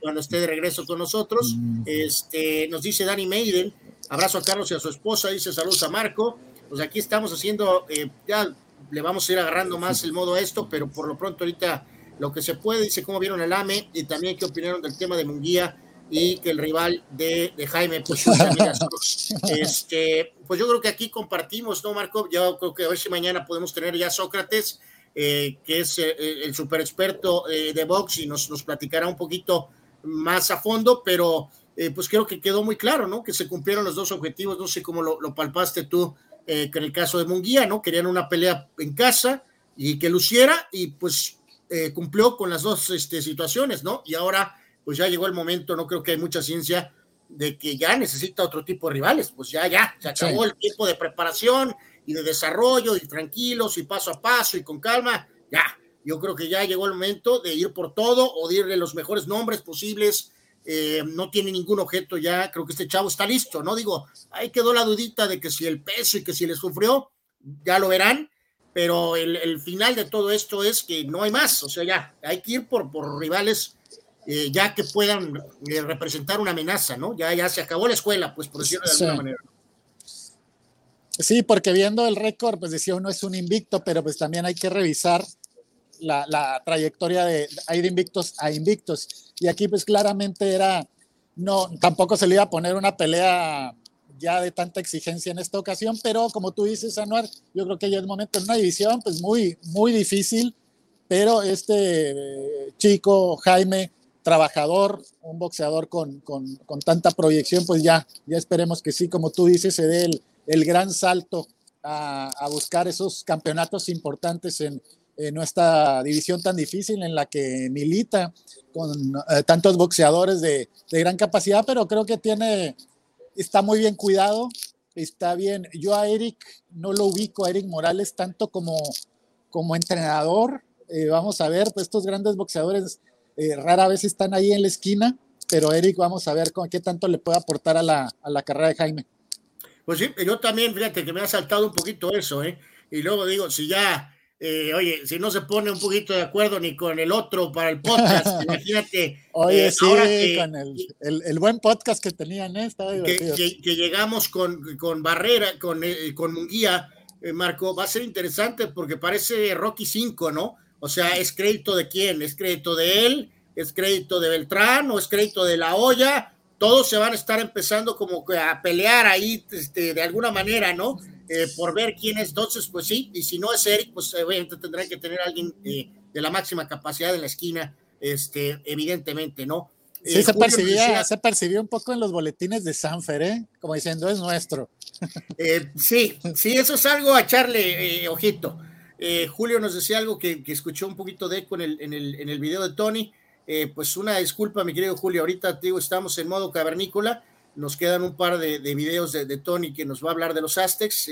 cuando esté de regreso con nosotros. Este, nos dice Danny Maiden, abrazo a Carlos y a su esposa, dice saludos a Marco. Pues aquí estamos haciendo, ya le vamos a ir agarrando más el modo a esto, pero por lo pronto ahorita lo que se puede, dice cómo vieron el AME y también qué opinaron del tema de Munguía y que el rival de, de Jaime, pues, este, pues yo creo que aquí compartimos, ¿no, Marco? Yo creo que a ver si mañana podemos tener ya Sócrates, eh, que es eh, el super experto eh, de box y nos, nos platicará un poquito más a fondo, pero eh, pues creo que quedó muy claro, ¿no? Que se cumplieron los dos objetivos, no sé cómo lo, lo palpaste tú, que en el caso de Munguía, ¿no? Querían una pelea en casa y que luciera y pues eh, cumplió con las dos este, situaciones, ¿no? Y ahora, pues ya llegó el momento, no creo que hay mucha ciencia de que ya necesita otro tipo de rivales, pues ya, ya, se acabó sí. el tiempo de preparación y de desarrollo y tranquilos y paso a paso y con calma, ya, yo creo que ya llegó el momento de ir por todo o de irle los mejores nombres posibles, eh, no tiene ningún objeto ya, creo que este chavo está listo, ¿no? Digo, ahí quedó la dudita de que si el peso y que si le sufrió, ya lo verán, pero el, el, final de todo esto es que no hay más, o sea, ya hay que ir por, por rivales eh, ya que puedan eh, representar una amenaza, ¿no? Ya, ya se acabó la escuela, pues por decirlo de alguna sí. manera. Sí, porque viendo el récord, pues decía uno es un invicto, pero pues también hay que revisar la, la trayectoria de ir de invictos a invictos. Y aquí pues claramente era, no, tampoco se le iba a poner una pelea ya de tanta exigencia en esta ocasión, pero como tú dices, Anuar, yo creo que ya es momento en una división pues muy, muy difícil, pero este eh, chico Jaime, trabajador, un boxeador con, con, con, tanta proyección, pues ya, ya esperemos que sí, como tú dices, se dé el, el gran salto a, a, buscar esos campeonatos importantes en, en nuestra división tan difícil en la que milita con eh, tantos boxeadores de, de gran capacidad, pero creo que tiene está muy bien cuidado, está bien. Yo a Eric no lo ubico, a Eric Morales, tanto como, como entrenador. Eh, vamos a ver, pues estos grandes boxeadores eh, rara vez están ahí en la esquina, pero Eric, vamos a ver con qué tanto le puede aportar a la, a la carrera de Jaime. Pues sí, yo también, fíjate que me ha saltado un poquito eso, ¿eh? Y luego digo, si ya eh, oye, si no se pone un poquito de acuerdo ni con el otro para el podcast, imagínate. Oye, eh, sí, que, con el, el, el, buen podcast que tenían, ¿eh? que, que, que, llegamos con, con Barrera, con, eh, con Munguía, eh, Marco, va a ser interesante porque parece Rocky 5, ¿no? O sea, ¿es crédito de quién? ¿Es crédito de él? ¿Es crédito de Beltrán? ¿O es crédito de la olla? Todos se van a estar empezando como a pelear ahí este, de alguna manera, ¿no? Eh, por ver quién es. Entonces, pues sí, y si no es Eric, pues obviamente tendrán que tener a alguien eh, de la máxima capacidad en la esquina, este, evidentemente, ¿no? Sí, se, percibía, se percibía un poco en los boletines de Sanfer, ¿eh? Como diciendo, es nuestro. Eh, sí, sí, eso es algo a echarle eh, ojito. Eh, Julio nos decía algo que, que, escuchó un poquito de eco en el, en el, en el video de Tony. pues una disculpa, mi querido Julio, ahorita digo, estamos en modo cavernícola. Nos quedan un par de, de videos de, de, Tony que nos va a hablar de los Aztecs,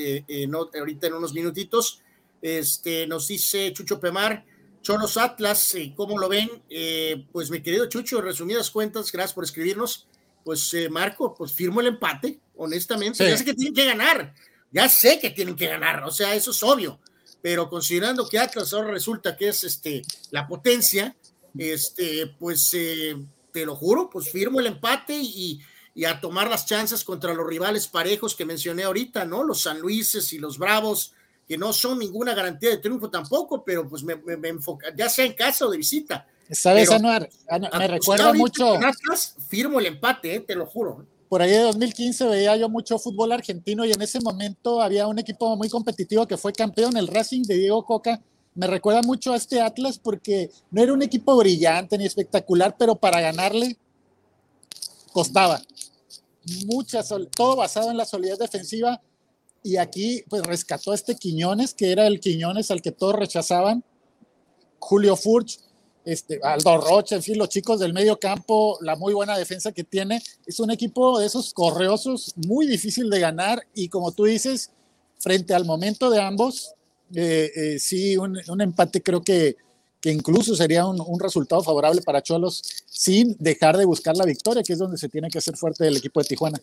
no, ahorita en unos minutitos. Este, nos dice Chucho Pemar, Cholos Atlas, ¿cómo lo ven? Eh, pues mi querido Chucho, resumidas cuentas, gracias por escribirnos. Pues eh, Marco, pues firmo el empate, honestamente. Sí. Ya sé que tienen que ganar, ya sé que tienen que ganar, o sea, eso es obvio. Pero considerando que Atlas ahora resulta que es este, la potencia, este, pues eh, te lo juro, pues firmo el empate y, y, a tomar las chances contra los rivales parejos que mencioné ahorita, ¿no? Los San Luises y los Bravos que no son ninguna garantía de triunfo tampoco, pero pues me, me, me enfoca, ya sea en casa o de visita. ¿Sabes, pero, Anuar? Me recuerda mucho. Atlas, firmo el empate, eh, te lo juro. Por ahí de 2015 veía yo mucho fútbol argentino y en ese momento había un equipo muy competitivo que fue campeón, el Racing de Diego Coca. Me recuerda mucho a este Atlas porque no era un equipo brillante ni espectacular, pero para ganarle costaba. Muchas, todo basado en la solidez defensiva. Y aquí pues rescató a este Quiñones, que era el Quiñones al que todos rechazaban, Julio Furch, este, Aldo Rocha, en fin, los chicos del medio campo, la muy buena defensa que tiene, es un equipo de esos correosos muy difícil de ganar. Y como tú dices, frente al momento de ambos, eh, eh, sí, un, empate creo que, que incluso sería un, un, resultado favorable para Cholos sin dejar de buscar la victoria, que es donde se tiene que hacer fuerte el equipo de Tijuana.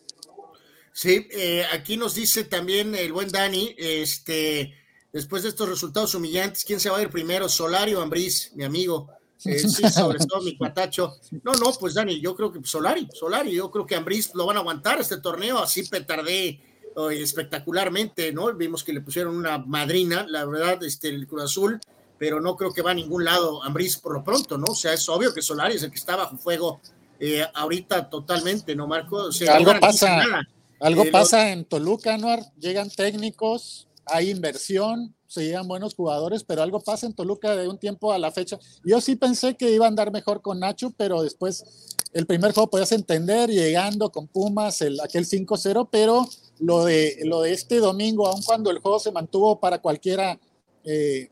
Sí, eh, aquí nos dice también el buen Dani, este, después de estos resultados humillantes, ¿quién se va a ir primero? Solari o Ambriz, mi amigo. Eh, sí, sobre todo mi patacho. No, no, pues Dani, yo creo que Solari, Solari, yo creo que Ambriz lo van a aguantar este torneo, así petardé oh, espectacularmente, ¿no? Vimos que le pusieron una madrina, la verdad, este, el Cruz Azul, pero no creo que va a ningún lado Ambriz por lo pronto, ¿no? O sea, es obvio que Solari es el que está bajo fuego eh, ahorita totalmente, ¿no, Marco? O sea, Algo no pasa. Nada. Algo eh, pasa en Toluca, Anuar, llegan técnicos, hay inversión, se llegan buenos jugadores, pero algo pasa en Toluca de un tiempo a la fecha. Yo sí pensé que iba a andar mejor con Nacho, pero después el primer juego podías entender, llegando con Pumas, el, aquel 5-0, pero lo de, lo de este domingo, aun cuando el juego se mantuvo para cualquiera eh,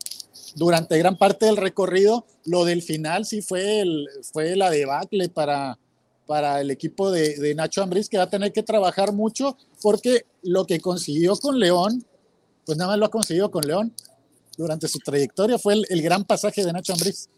durante gran parte del recorrido, lo del final sí fue, el, fue la debacle para, para el equipo de, Nacho Ambriz, que va a tener que trabajar mucho, porque lo que consiguió con León, pues nada más lo ha conseguido con León durante su trayectoria, fue el, el gran pasaje de Nacho Ambriz.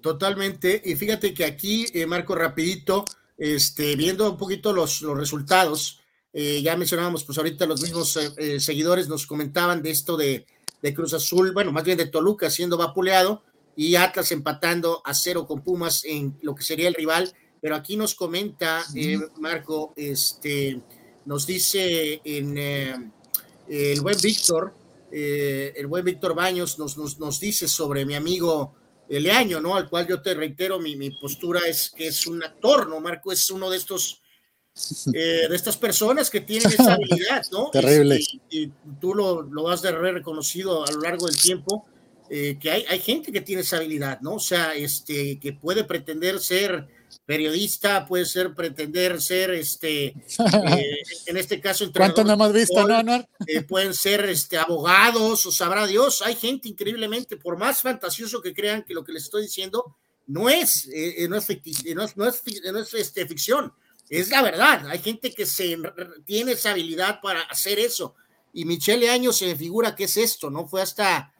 Totalmente, y fíjate que aquí, eh, Marco, rapidito, este, viendo un poquito los, los resultados, eh, ya mencionábamos, pues ahorita los mismos eh, seguidores nos comentaban de esto de, de, Cruz Azul, bueno, más bien de Toluca siendo vapuleado, y Atlas empatando a cero con Pumas en lo que sería el rival pero aquí nos comenta eh, Marco, este, nos dice en eh, el buen Víctor, eh, el buen Víctor Baños nos, nos, nos, dice sobre mi amigo Leaño, ¿no? Al cual yo te reitero, mi, mi postura es que es un actor, ¿no? Marco es uno de estos, de estas personas que tienen esa habilidad, ¿no? Terrible. Y, y tú lo, lo, has de haber reconocido a lo largo del tiempo. que hay, hay gente que tiene esa habilidad, ¿no? O sea, este, que puede pretender ser periodista, puede ser pretender ser, este, eh, en este caso, ¿Cuánto no hemos visto, no, no? Eh, pueden ser este, abogados, o sabrá Dios, hay gente increíblemente, por más fantasioso que crean que lo que les estoy diciendo no es, eh, no es, no es, no es, no es este, ficción, es la verdad, hay gente que se, tiene esa habilidad para hacer eso, y Michelle Año se figura que es esto, ¿no? Fue hasta,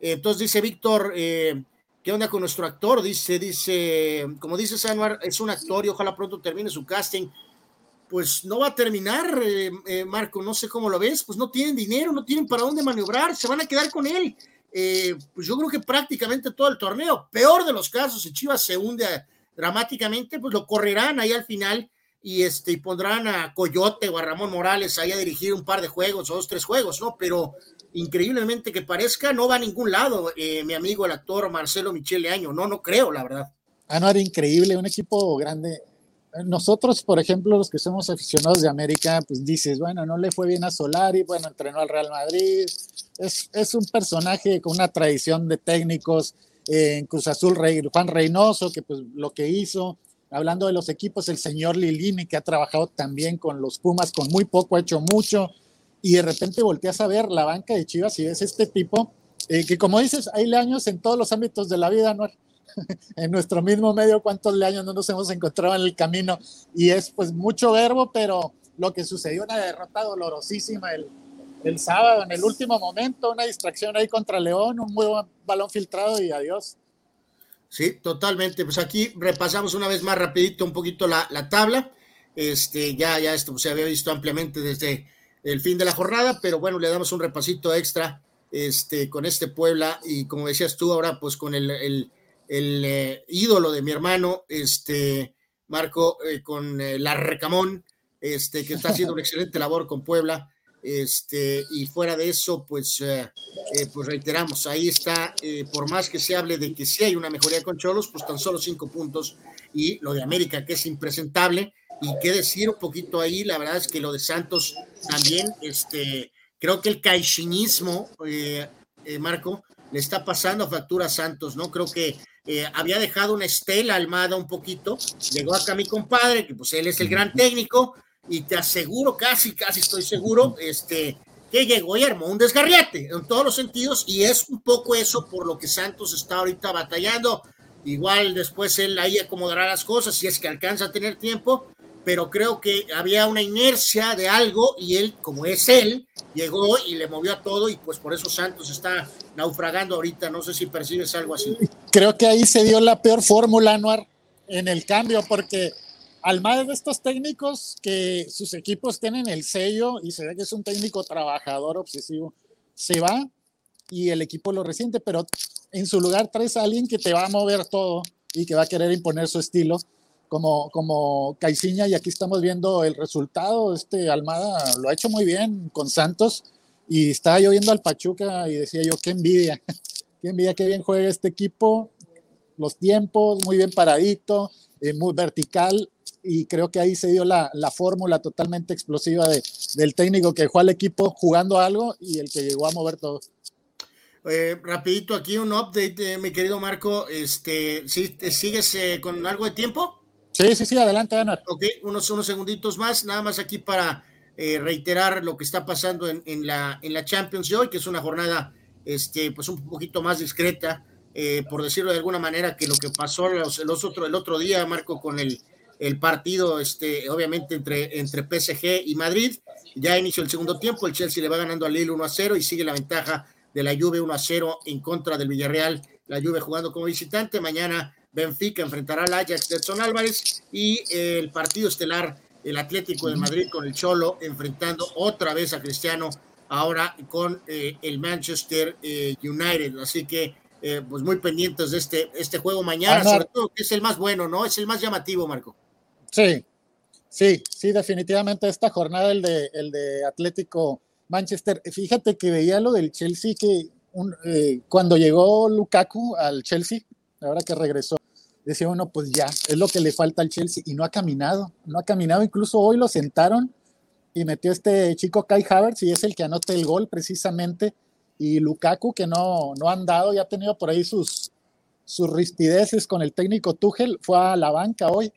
entonces dice Víctor, eh, ¿Qué onda con nuestro actor? Dice, dice, como dice Sanuar, es un actor y ojalá pronto termine su casting. Pues no va a terminar, eh, eh, Marco, no sé cómo lo ves, pues no tienen dinero, no tienen para dónde maniobrar, se van a quedar con él. Eh, pues yo creo que prácticamente todo el torneo, peor de los casos, si Chivas se hunde dramáticamente, pues lo correrán ahí al final y, este, y pondrán a Coyote o a Ramón Morales ahí a dirigir un par de juegos o dos, tres juegos, ¿no? Pero increíblemente que parezca, no va a ningún lado, eh, mi amigo el actor Marcelo Michele Año. No, no creo, la verdad. Ah, no, era increíble, un equipo grande. Nosotros, por ejemplo, los que somos aficionados de América, pues dices, bueno, no le fue bien a Solari, bueno, entrenó al Real Madrid. Es, es un personaje con una tradición de técnicos. Eh, en Cruz Azul, Juan Reynoso, que pues lo que hizo. Hablando de los equipos, el señor Lilini, que ha trabajado también con los Pumas, con muy poco, ha hecho mucho, y de repente volteas a ver la banca de Chivas y ves este tipo, eh, que como dices, hay leaños en todos los ámbitos de la vida, ¿no? en nuestro mismo medio, cuántos leaños no nos hemos encontrado en el camino, y es pues mucho verbo, pero lo que sucedió, una derrota dolorosísima el, el sábado, en el último momento, una distracción ahí contra León, un muy buen balón filtrado y adiós. Sí, totalmente. Pues aquí repasamos una vez más rapidito un poquito la, la tabla. Este, ya, ya esto se había visto ampliamente desde el fin de la jornada, pero bueno, le damos un repasito extra este, con este Puebla y como decías tú ahora, pues con el, el, el eh, ídolo de mi hermano, este, Marco, eh, con eh, la Recamón, este, que está haciendo una excelente labor con Puebla. Este, y fuera de eso, pues, eh, eh, pues reiteramos, ahí está, eh, por más que se hable de que sí hay una mejoría con Cholos, pues tan solo cinco puntos, y lo de América, que es impresentable, y qué decir un poquito ahí, la verdad es que lo de Santos también, este, creo que el caixinhismo, Marco, le está pasando a factura a Santos, ¿no? Creo que había dejado una estela almada un poquito, llegó acá mi compadre, que pues él es el gran técnico, y te aseguro, casi, casi estoy seguro, este, que llegó y armó un desgarriate en todos los sentidos y es un poco eso por lo que Santos está ahorita batallando. Igual después él ahí acomodará las cosas si es que alcanza a tener tiempo, pero creo que había una inercia de algo y él, como es él, llegó y le movió a todo y pues por eso Santos está naufragando ahorita. No sé si percibes algo así. Creo que ahí se dio la peor fórmula, Anuar, en el cambio, porque al más de estos técnicos que sus equipos tienen el sello y se ve que es un técnico trabajador, obsesivo, se va y el equipo lo resiente, pero en su lugar traes a alguien que te va a mover todo y que va a querer imponer su estilo, como, como Caiciña, y aquí estamos viendo el resultado. Este Almada lo ha hecho muy bien con Santos y estaba yo viendo al Pachuca y decía yo, qué envidia, qué envidia, qué bien juega este equipo, los tiempos, muy bien paradito, eh, muy vertical, y creo que ahí se dio la, la fórmula totalmente explosiva de, del técnico que dejó al equipo jugando algo y el que llegó a mover todo. Eh, rapidito aquí un update, eh, mi querido Marco. Este, ¿sí, ¿Sigues eh, con algo de tiempo? Sí, sí, sí, adelante, Ana. Ok, unos, unos segunditos más, nada más aquí para eh, reiterar lo que está pasando en, en, la, en la Champions de hoy, que es una jornada este, pues un poquito más discreta, eh, por decirlo de alguna manera, que lo que pasó los, los otro, el otro día, Marco, con el, el partido, este, obviamente, entre, entre PSG y Madrid. Ya inició el segundo tiempo, el Chelsea le va ganando al Lille 1 a 0 y sigue la ventaja de la Juve 1 a 0 en contra del Villarreal. La Juve jugando como visitante. Mañana Benfica enfrentará al Ajax de Edson Álvarez y el partido estelar, el Atlético de Madrid con el Cholo, enfrentando otra vez a Cristiano, ahora con eh, el Manchester eh, United. Así que, eh, pues muy pendientes de este, este juego mañana, sobre todo que es el más bueno, ¿no? Es el más llamativo, Marco. Sí, sí, sí, definitivamente esta jornada, el de, el de Atlético Manchester. Fíjate que veía lo del Chelsea, que un, eh, cuando llegó Lukaku al Chelsea, ahora que regresó, decía uno, pues ya, es lo que le falta al Chelsea, y no ha caminado, no ha caminado, incluso hoy lo sentaron y metió este chico Kai Havertz, y es el que anota el gol precisamente, y Lukaku, que no, no ha andado, ya ha tenido por ahí sus, sus rispideces con el técnico Tuchel, fue a la banca hoy,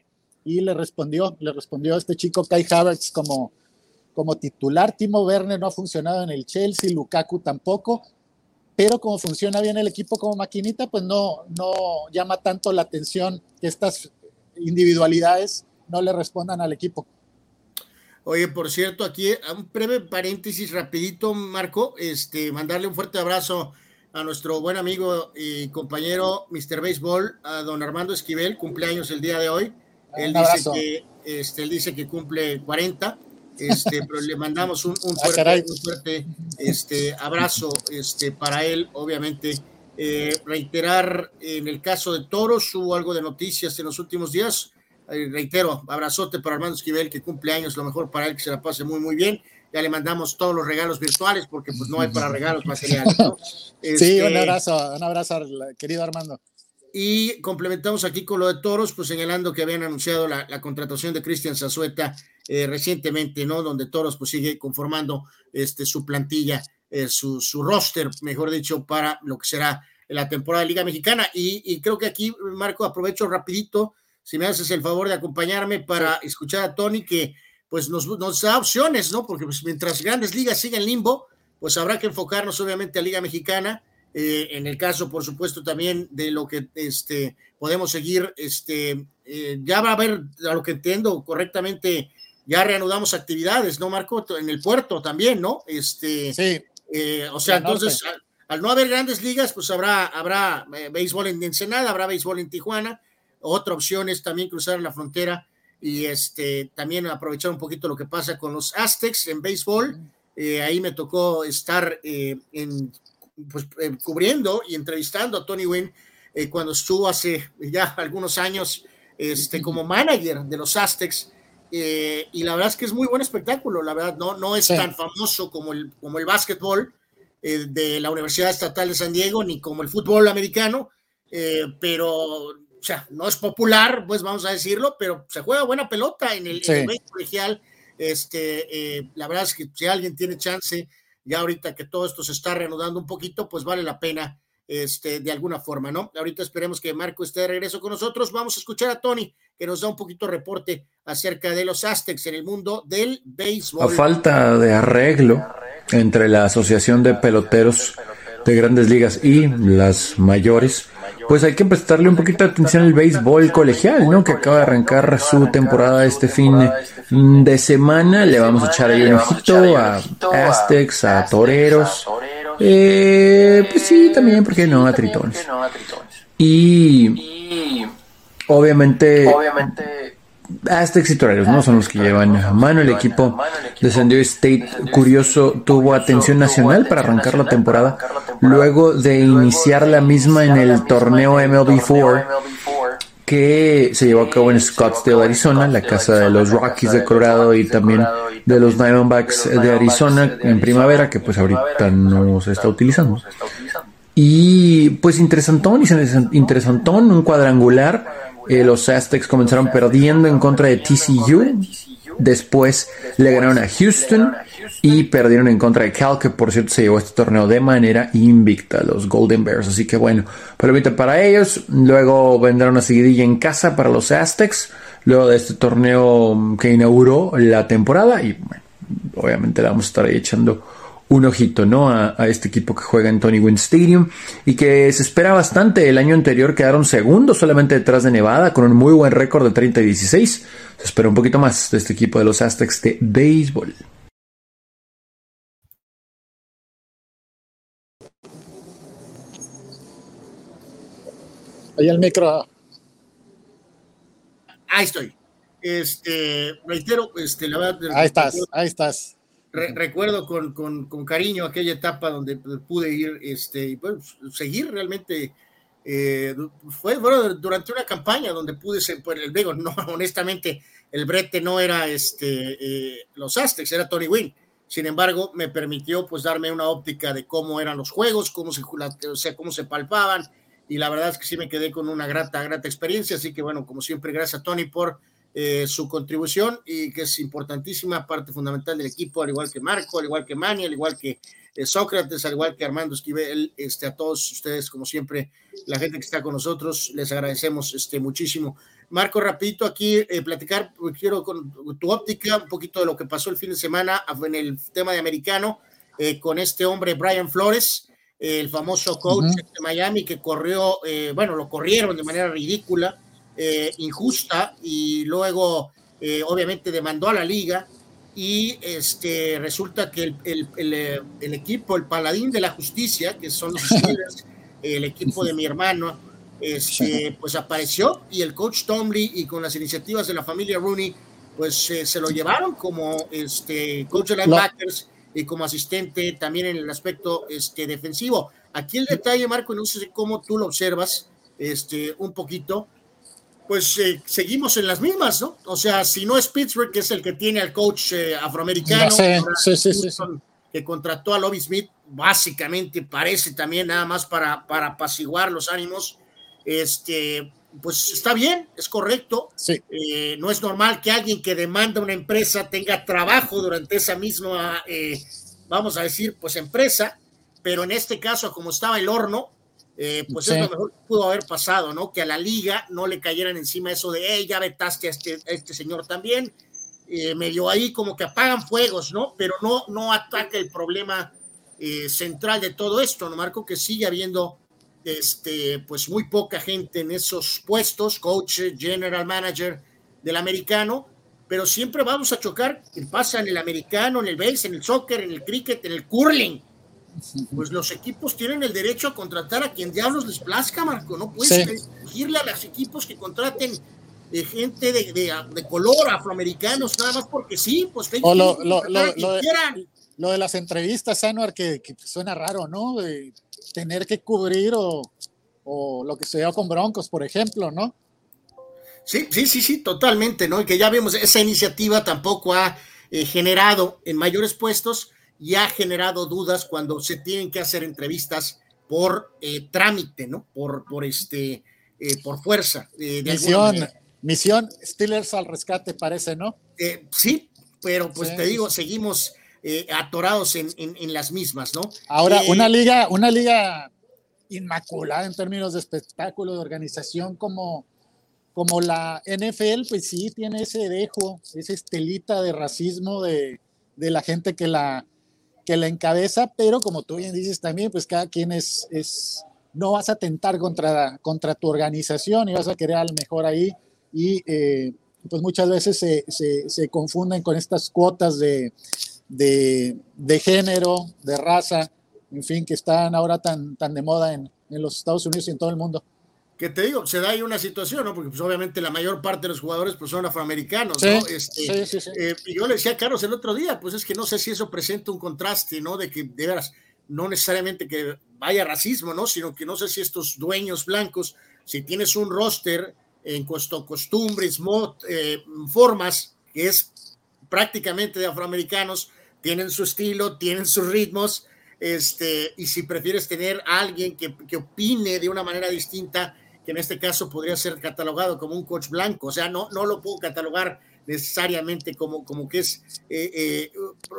y le respondió, le respondió a este chico Kai Havertz como, como titular. Timo Werner no ha funcionado en el Chelsea, Lukaku tampoco, pero como funciona bien el equipo como maquinita, pues no, no llama tanto la atención que estas individualidades no le respondan al equipo. Oye, por cierto, aquí un breve paréntesis rapidito, Marco, este, mandarle un fuerte abrazo a nuestro buen amigo y compañero Mr. Baseball, a don Armando Esquivel, cumpleaños el día de hoy. Él dice, que, este, él dice que cumple 40, este, pero le mandamos un, un fuerte, ah, un fuerte este, abrazo este, para él, obviamente. Eh, reiterar, en el caso de Toros, hubo algo de noticias en los últimos días. Eh, reitero, abrazote para Armando Esquivel, que cumple años, lo mejor para él, que se la pase muy, muy bien. Ya le mandamos todos los regalos virtuales, porque pues no hay para regalos materiales. ¿no? Este, sí, un abrazo, un abrazo, querido Armando. Y complementamos aquí con lo de Toros, pues señalando que habían anunciado la, la contratación de Cristian Zazueta eh, recientemente, ¿no? Donde Toros pues sigue conformando este, su plantilla, eh, su, su, roster, mejor dicho, para lo que será la temporada de Liga Mexicana. Y, y, creo que aquí, Marco, aprovecho rapidito, si me haces el favor de acompañarme para escuchar a Tony, que pues nos, nos da opciones, ¿no? Porque pues, mientras grandes ligas siguen limbo, pues habrá que enfocarnos obviamente a Liga Mexicana, eh, en el caso, por supuesto, también de lo que este, podemos seguir, este, eh, ya va a haber, a lo que entiendo correctamente, ya reanudamos actividades, ¿no, Marco? En el puerto también, ¿no? Este, sí. Eh, o sea, entonces, al, al, no haber grandes ligas, pues habrá, habrá béisbol en Ensenada, habrá béisbol en Tijuana. Otra opción es también cruzar la frontera y este, también aprovechar un poquito lo que pasa con los Aztecs en béisbol. Ahí me tocó estar en, pues, eh, cubriendo y entrevistando a Tony Wynn cuando estuvo hace ya algunos años este, como manager de los Aztecs. y la verdad es que es muy buen espectáculo, la verdad, no, no es sí. tan famoso como el, como el básquetbol de la Universidad Estatal de San Diego, ni como el fútbol americano, pero o sea, no es popular, pues vamos a decirlo, pero se juega buena pelota en el, sí. en el colegial. Este, eh, la verdad es que si alguien tiene chance, ya ahorita que todo esto se está reanudando un poquito, pues vale la pena este, de alguna forma, ¿no? Ahorita esperemos que Marco esté de regreso con nosotros. Vamos a escuchar a Tony, que nos da un poquito reporte acerca de los Aztecs en el mundo del béisbol. A falta de arreglo entre la Asociación de Peloteros de Grandes Ligas y las mayores, pues hay que prestarle un poquito de atención al béisbol colegial, ¿no? Que acaba de arrancar su temporada este fin de semana. Le vamos a echar ahí un ojito a Aztecs, a Toreros. Eh, pues sí, también, ¿por qué no? A Tritones. Y obviamente, Aztecs y Toreros, ¿no? Son los que llevan a mano el equipo de San Diego State. Curioso, tuvo atención nacional para arrancar la temporada luego de iniciar la misma en el torneo MLB4 que se llevó a cabo en Scottsdale, Arizona, la casa de los Rockies de Colorado y también de los Diamondbacks de Arizona en primavera, que pues ahorita no se está utilizando. Y pues interesantón, interesantón, un cuadrangular. Eh, los Aztecs comenzaron perdiendo en contra de TCU. Después le ganaron a Houston y perdieron en contra de Cal, que por cierto se llevó este torneo de manera invicta, los Golden Bears. Así que bueno, palomita para ellos. Luego vendrá una seguidilla en casa para los Aztecs, luego de este torneo que inauguró la temporada. Y bueno, obviamente le vamos a estar ahí echando un ojito, ¿no? A, a, este equipo que juega en Tony Gwynn Stadium y que se espera bastante. El año anterior quedaron segundos solamente detrás de Nevada con un muy buen récord de 30 y 16. Se espera un poquito más de este equipo de los Aztecs de béisbol. Ahí el micro. Ahí estoy. Este, reitero, este, la verdad. Ahí estás, ahí estás. Re, recuerdo con, con, con, cariño aquella etapa donde pude ir este, y pues, seguir realmente. Eh, fue bueno, durante una campaña donde pude ser, pues, el digo, no, honestamente, el brete no era este, eh, los Aztecs, era Tony Wynn. Sin embargo, me permitió pues darme una óptica de cómo eran los juegos, cómo se, o sea, cómo se palpaban, y la verdad es que sí me quedé con una grata, grata experiencia, así que bueno, como siempre, gracias a Tony por eh, su contribución y que es importantísima, parte fundamental del equipo, al igual que Marco, al igual que Manny, al igual que eh, Sócrates, al igual que Armando Esquivel, este, a todos ustedes, como siempre, la gente que está con nosotros, les agradecemos este, muchísimo. Marco, rapidito aquí, eh, platicar, quiero con tu óptica, un poquito de lo que pasó el fin de semana en el tema de americano, eh, con este hombre, Brian Flores, el famoso coach uh -huh. de Miami que corrió, bueno, lo corrieron de manera ridícula, eh, injusta, y luego eh, obviamente demandó a la liga y este, resulta que el, el, el, el, equipo, el paladín de la justicia, que son los Steelers, el equipo de mi hermano, este, pues apareció y el coach Tomley y con las iniciativas de la familia Rooney, pues eh, se lo llevaron como este, coach de linebackers y como asistente también en el aspecto este, defensivo. Aquí el detalle, Marco, no sé cómo tú lo observas este, un poquito, pues eh, seguimos en las mismas, ¿no? O sea, si no es Pittsburgh, que es el que tiene al coach eh, afroamericano, sí, sí, sí, sí, que contrató a Lobby Smith, básicamente parece también nada más para, para apaciguar los ánimos, este, pues está bien, es correcto. Eh, no es normal que alguien que demanda una empresa tenga trabajo durante esa misma, eh, vamos a decir, pues empresa, pero en este caso, como estaba el horno, Eh, pues es lo mejor que pudo haber pasado, ¿no? Que a la liga no le cayeran encima eso de, hey, ya vetaste a este, este señor también. Eh, medio ahí como que apagan fuegos, ¿no? Pero no, no ataca el problema eh, central de todo esto, ¿no, Marco? Que sigue habiendo, este, pues muy poca gente en esos puestos, coach, general manager del americano, pero siempre vamos a chocar, pasa en el americano, en el base, en el soccer, en el cricket, en el curling pues los equipos tienen el derecho a contratar a quien diablos les plazca, Marco. No puedes exigirle a los equipos que contraten eh, gente de, de, color, afroamericanos, nada más porque sí, pues o lo, lo, lo, de, lo, de, las entrevistas, Anuar, que, que, suena raro, ¿no? De tener que cubrir o, o lo que se dio con Broncos, por ejemplo, ¿no? Sí, sí, sí, sí, totalmente, ¿no? Y que ya vemos, esa iniciativa tampoco ha eh, generado en mayores puestos y ha generado dudas cuando se tienen que hacer entrevistas por eh, trámite, ¿no? Por, por este, eh, por fuerza. Eh, misión, misión Steelers al rescate, parece, ¿no? sí, pero pues te digo, seguimos atorados en, en, las mismas, ¿no? Ahora, una liga, una liga inmaculada en términos de espectáculo, de organización como, como la NFL, pues sí tiene ese dejo, esa estelita de racismo de, de la gente que la, que la encabeza, pero como tú bien dices también, pues cada quien es, es no vas a atentar contra, contra tu organización y vas a querer al mejor ahí y eh, pues muchas veces se, se, confunden con estas cuotas de, de, de, género, de raza, en fin, que están ahora tan, tan de moda en, en los Estados Unidos y en todo el mundo que te digo, se da ahí una situación, ¿no? Porque pues obviamente la mayor parte de los jugadores pues son afroamericanos, ¿no? Este, sí, sí, eh, y yo le decía a Carlos el otro día, pues es que no sé si eso presenta un contraste, ¿no? De que de veras, no necesariamente que vaya racismo, ¿no? Sino que no sé si estos dueños blancos, si tienes un roster en cuanto costumbres, mod, eh, formas, que es prácticamente de afroamericanos, tienen su estilo, tienen sus ritmos, este, y si prefieres tener a alguien que, que opine de una manera distinta, que en este caso podría ser catalogado como un coach blanco, o sea, no, no lo puedo catalogar necesariamente como, como que es eh, eh,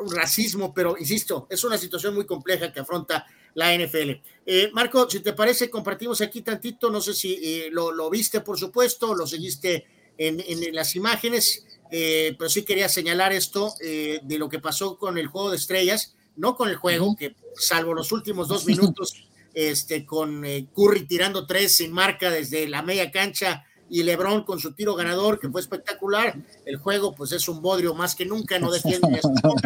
un racismo, pero insisto, es una situación muy compleja que afronta la NFL. Eh, Marco, si te parece, compartimos aquí tantito, no sé si lo, lo, viste, por supuesto, lo seguiste en, en las imágenes, pero sí quería señalar esto de lo que pasó con el juego de estrellas, no con el juego, que salvo los últimos dos minutos este, con eh, Curry tirando tres sin marca desde la media cancha y Lebron con su tiro ganador, que fue espectacular. El juego, pues es un bodrio más que nunca, no defiende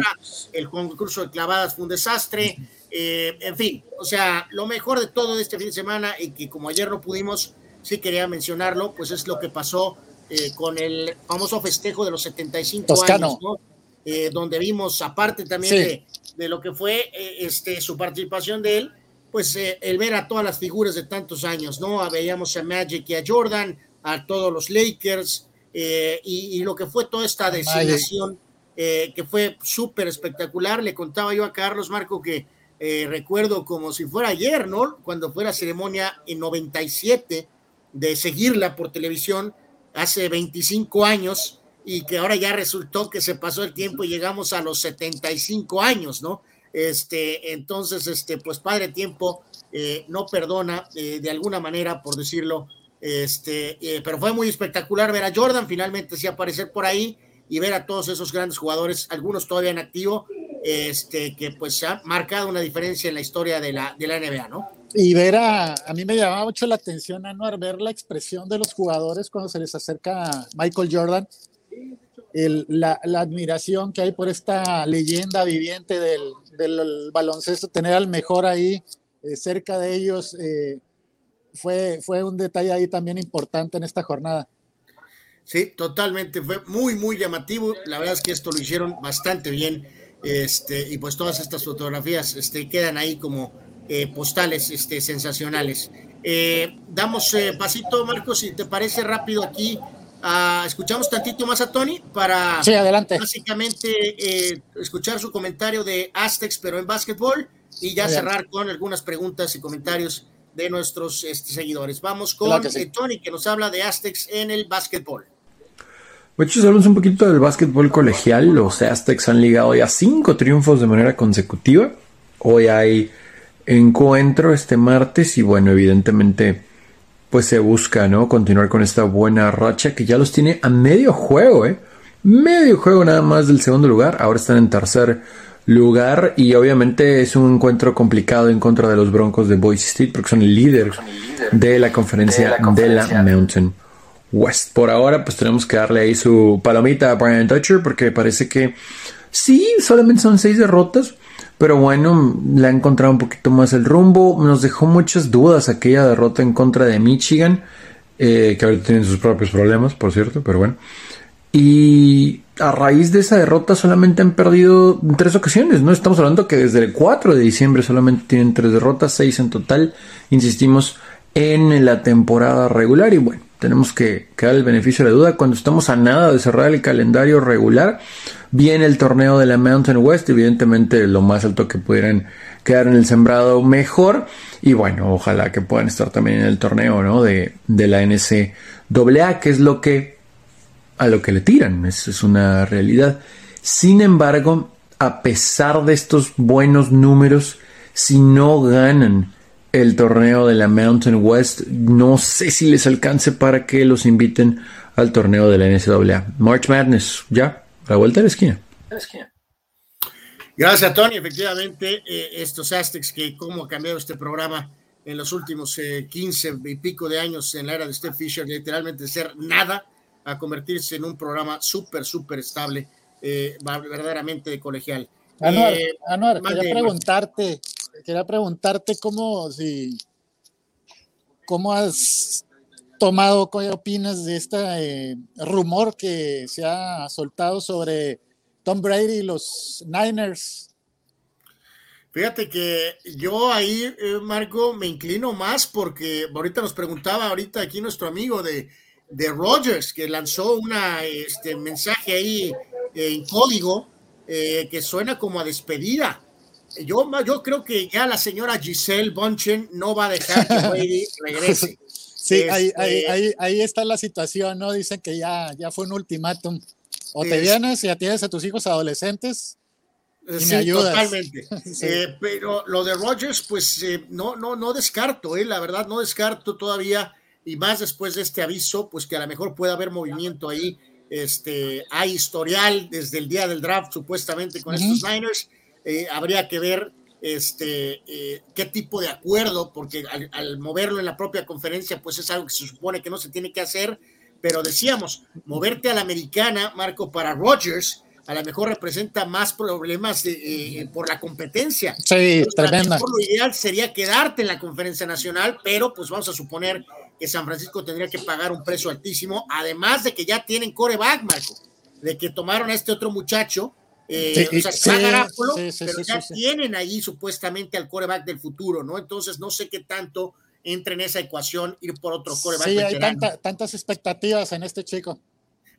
El concurso de clavadas fue un desastre. Eh, en fin, o sea, lo mejor de todo de este fin de semana, y que como ayer no pudimos, sí quería mencionarlo, pues es lo que pasó eh, con el famoso festejo de los 75 años, donde vimos, aparte también de, de, lo que fue este, su participación de él, pues eh, el ver a todas las figuras de tantos años, ¿no? Veíamos a Magic y a Jordan, a todos los Lakers, eh, y, lo que fue toda esta designación, eh, que fue súper espectacular. Le contaba yo a Carlos Marco que recuerdo como si fuera ayer, ¿no? Cuando fue la ceremonia en 97 de seguirla por televisión hace 25 años y que ahora ya resultó que se pasó el tiempo y llegamos a los 75 años, ¿no? Este, entonces, este, pues Padre Tiempo eh, no perdona eh, de alguna manera, por decirlo, este, eh, pero fue muy espectacular ver a Jordan finalmente sí aparecer por ahí y ver a todos esos grandes jugadores, algunos todavía en activo, este, que pues ha marcado una diferencia en la historia de la, de la NBA, ¿no? Y ver a, a mí me llamaba mucho la atención, Anuar, ver la expresión de los jugadores cuando se les acerca Michael Jordan la, admiración que hay por esta leyenda viviente del, baloncesto, tener al mejor ahí eh, cerca de ellos, eh, fue, fue un detalle ahí también importante en esta jornada. Sí, totalmente, fue muy, muy llamativo. La verdad es que esto lo hicieron bastante bien. Este, y pues todas estas fotografías este, quedan ahí como eh, postales este, sensacionales. damos pasito, Marcos, si te parece rápido aquí escuchamos tantito más a Tony para adelante. básicamente eh, escuchar su comentario de Aztecs, pero en básquetbol, y ya cerrar con algunas preguntas y comentarios de nuestros este, seguidores. Vamos con eh, Tony, que nos habla de Aztecs en el básquetbol. Muchos hablamos un poquito del básquetbol colegial. Los Aztecs han ligado ya cinco triunfos de manera consecutiva. Hoy hay encuentro este martes y bueno, evidentemente pues se busca, ¿no? Continuar con esta buena racha que ya los tiene a medio juego, ¿eh? Medio juego nada más del segundo lugar, ahora están en tercer lugar y obviamente es un encuentro complicado en contra de los Broncos de Boise State porque son el líder de la conferencia de la, Mountain West. Por ahora pues tenemos que darle ahí su palomita a Brian Dutcher porque parece que sí, solamente son seis derrotas, pero bueno, le ha encontrado un poquito más el rumbo. Nos dejó muchas dudas aquella derrota en contra de Michigan, eh, que ahorita tienen sus propios problemas, por cierto, pero bueno. Y a raíz de esa derrota solamente han perdido tres ocasiones, ¿no? Estamos hablando que desde el 4 de diciembre solamente tienen tres derrotas, seis en total, insistimos, en la temporada regular. Y bueno, tenemos que, que dar el beneficio de la duda cuando estamos a nada de cerrar el calendario regular. Viene el torneo de la Mountain West, evidentemente lo más alto que pudieran quedar en el sembrado mejor. Y bueno, ojalá que puedan estar también en el torneo, ¿no? De, de la NCAA, que es lo que a lo que le tiran, eso es una realidad. Sin embargo, a pesar de estos buenos números, si no ganan el torneo de la Mountain West, no sé si les alcance para que los inviten al torneo de la NCAA. March Madness, ya, a la vuelta de la esquina. Gracias, Tony. Efectivamente, eh, estos Aztecs que cómo ha cambiado este programa en los últimos 15 eh, y pico de años en la era de Steve Fisher, literalmente ser nada a convertirse en un programa súper, súper estable, eh, verdaderamente colegial. Anuar, eh, Anuar quería preguntarte, quería preguntarte cómo, si, cómo has tomado, qué opinas de este eh, rumor que se ha soltado sobre Tom Brady y los Niners. Fíjate que yo ahí, Marco, me inclino más porque ahorita nos preguntaba ahorita aquí nuestro amigo de de Rogers, que lanzó un este, mensaje ahí eh, en código eh, que suena como a despedida. Yo, yo creo que ya la señora Giselle Bunchen no va a dejar que Brady regrese. Sí, ahí, este, ahí, está la situación, ¿no? Dicen que ya, ya fue un ultimátum. O te vienes y atiendes a tus hijos adolescentes y me ayudas. Totalmente. Eh, pero lo de Rogers, pues no, no, no descarto, eh, la verdad, no descarto todavía y más después de este aviso, pues que a lo mejor pueda haber movimiento ahí. Este, hay historial desde el día del draft, supuestamente, con estos Niners. Eh, habría que ver este, eh, qué tipo de acuerdo, porque al, moverlo en la propia conferencia, pues es algo que se supone que no se tiene que hacer. Pero decíamos, moverte a la americana, Marco, para Rodgers, a lo mejor representa más problemas eh, por la competencia. Sí, tremenda. lo ideal sería quedarte en la conferencia nacional, pero pues vamos a suponer que San Francisco tendría que pagar un precio altísimo, además de que ya tienen coreback, Marco, de que tomaron a este otro muchacho, eh, o sea, pero ya tienen ahí supuestamente al coreback del futuro, ¿no? Entonces no sé qué tanto entra en esa ecuación ir por otro coreback. Sí, hay tantas expectativas en este chico.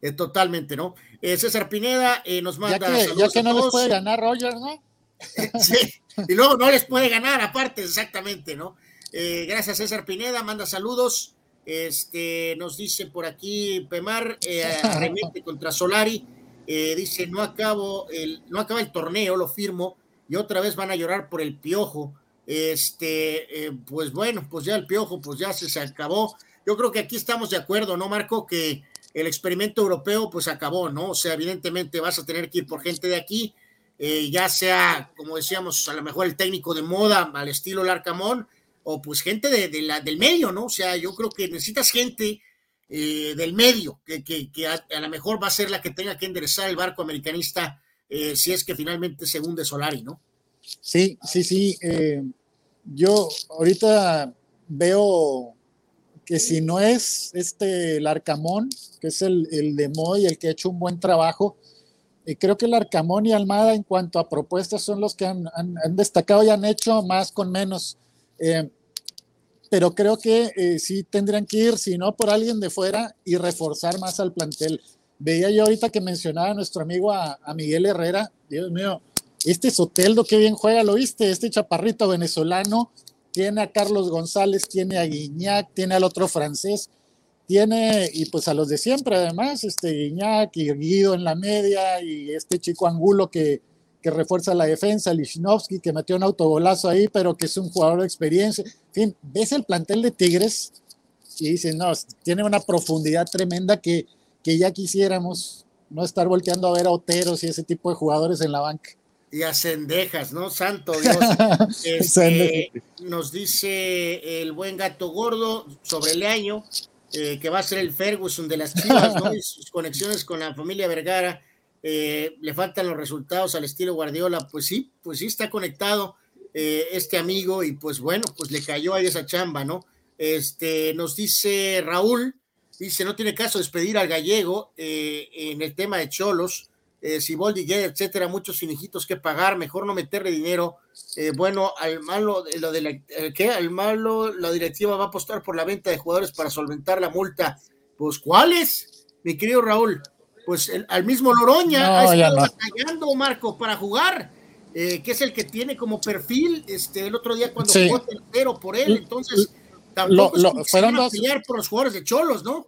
Eh, totalmente, ¿no? Eh, César Pineda nos manda. Ya que, ya que no les puede ganar Rogers, ¿no? sí, y luego no les puede ganar, aparte, exactamente, ¿no? Gracias César Pineda, manda saludos. Este, nos dice por aquí Pemar, eh, arremete contra Solari. Eh, dice, no acabo el, no acaba el torneo, lo firmo, y otra vez van a llorar por el piojo. Este, pues bueno, pues ya el piojo, pues ya se, se acabó. Yo creo que aquí estamos de acuerdo, ¿no, Marco? Que el experimento europeo, pues acabó, ¿no? O sea, evidentemente vas a tener que ir por gente de aquí, ya sea, como decíamos, a lo mejor el técnico de moda al estilo Larcamón, o pues gente de, la, del medio, ¿no? O sea, yo creo que necesitas gente eh, del medio, que, a, lo mejor va a ser la que tenga que enderezar el barco americanista eh, si es que finalmente se hunde Solari, ¿no? Sí, sí, sí. Eh, yo ahorita veo que si no es este el Arcamón, que es el, el de Moy, el que ha hecho un buen trabajo, creo que el Arcamón y Almada en cuanto a propuestas son los que han, destacado y han hecho más con menos. Pero creo que eh, sí tendrían que ir, si no por alguien de fuera, y reforzar más al plantel. Veía yo ahorita que mencionaba a nuestro amigo a, Miguel Herrera, Dios mío, este Soteldo, qué bien juega, lo viste, este chaparrito venezolano, tiene a Carlos González, tiene a Guiñac, tiene al otro francés, tiene, y pues a los de siempre además, este Guiñac y Guido en la media, y este chico Angulo que, que refuerza la defensa, Lichnowsky, que metió un autogolazo ahí, pero que es un jugador de experiencia. En fin, ves el plantel de Tigres y dices, no, tiene una profundidad tremenda que, que ya quisiéramos no estar volteando a ver a Oteros y ese tipo de jugadores en la banca. Y a Cendejas, ¿no? Santo Dios. Este, nos dice el buen gato gordo sobre el año, eh, que va a ser el Ferguson de las Chivas, ¿no? Y sus conexiones con la familia Vergara. Eh, le faltan los resultados al estilo Guardiola. Pues sí, pues sí está conectado eh, este amigo y pues bueno, pues le cayó ahí esa chamba, ¿no? Este, nos dice Raúl, dice, no tiene caso despedir al gallego en el tema de Cholos eh, Siboldi, etcétera, muchos finijitos que pagar, mejor no meterle dinero. Eh, bueno, al malo, lo de eh, ¿qué? Al malo, la directiva va a apostar por la venta de jugadores para solventar la multa. Pues, ¿cuáles? Mi querido Raúl, pues al mismo Loroña no, ha estado batallando, Marco, para jugar, eh, que es el que tiene como perfil, este, el otro día cuando Sí. jugó entero por él, entonces tampoco Lo- lo- fueron dos- por los jugadores de Cholos, ¿no?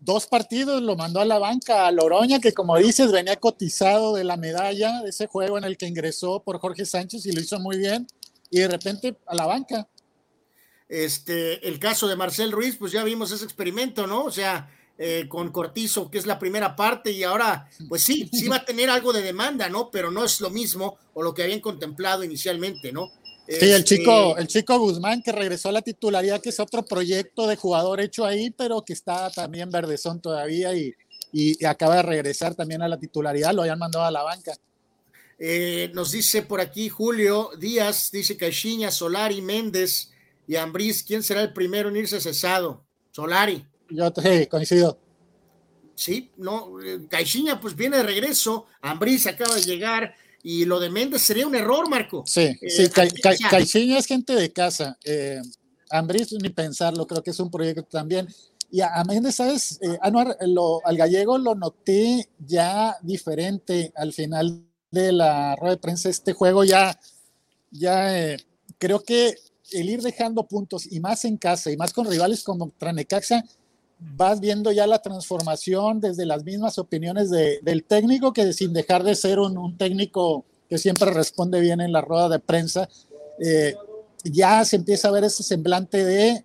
dos partidos lo mandó a la banca a Loroña, que como dices, venía cotizado de la medalla de ese juego en el que ingresó por Jorge Sánchez y lo hizo muy bien, y de repente a la banca. Este, el caso de Marcel Ruiz, pues ya vimos ese experimento, ¿no? O sea, eh, con Cortizo, que es la primera parte, y ahora, pues sí, sí va a tener algo de demanda, ¿no? Pero no es lo mismo o lo que habían contemplado inicialmente, ¿no? Sí, el Este, chico, el chico Guzmán que regresó a la titularidad, que es otro proyecto de jugador hecho ahí, pero que está también verdezón todavía y, y- y acaba de regresar también a la titularidad, lo habían mandado a la banca. eh, nos dice por aquí Julio Díaz, dice Caixinha, Solari, Méndez y Ambriz, ¿quién será el primero en irse cesado? Solari. Yo sí, coincido. Sí, no, eh, Caixinha pues viene de regreso, Ambriz acaba de llegar y lo de Méndez sería un error, Marco. Sí, Eh, sí, Ca- Ca- Caixinha es gente de casa. Eh, Ambriz, ni pensarlo, creo que es un proyecto también. Y a, a Méndez, ¿sabes? Eh, Anuar, lo- al gallego lo noté ya diferente al final de la rueda de prensa. Este juego ya, ya eh, creo que el ir dejando puntos y más en casa y más con rivales como Tranecaxa, vas viendo ya la transformación desde las mismas opiniones de- del técnico que sin dejar de ser un, un técnico que siempre responde bien en la rueda de prensa, eh, ya se empieza a ver ese semblante de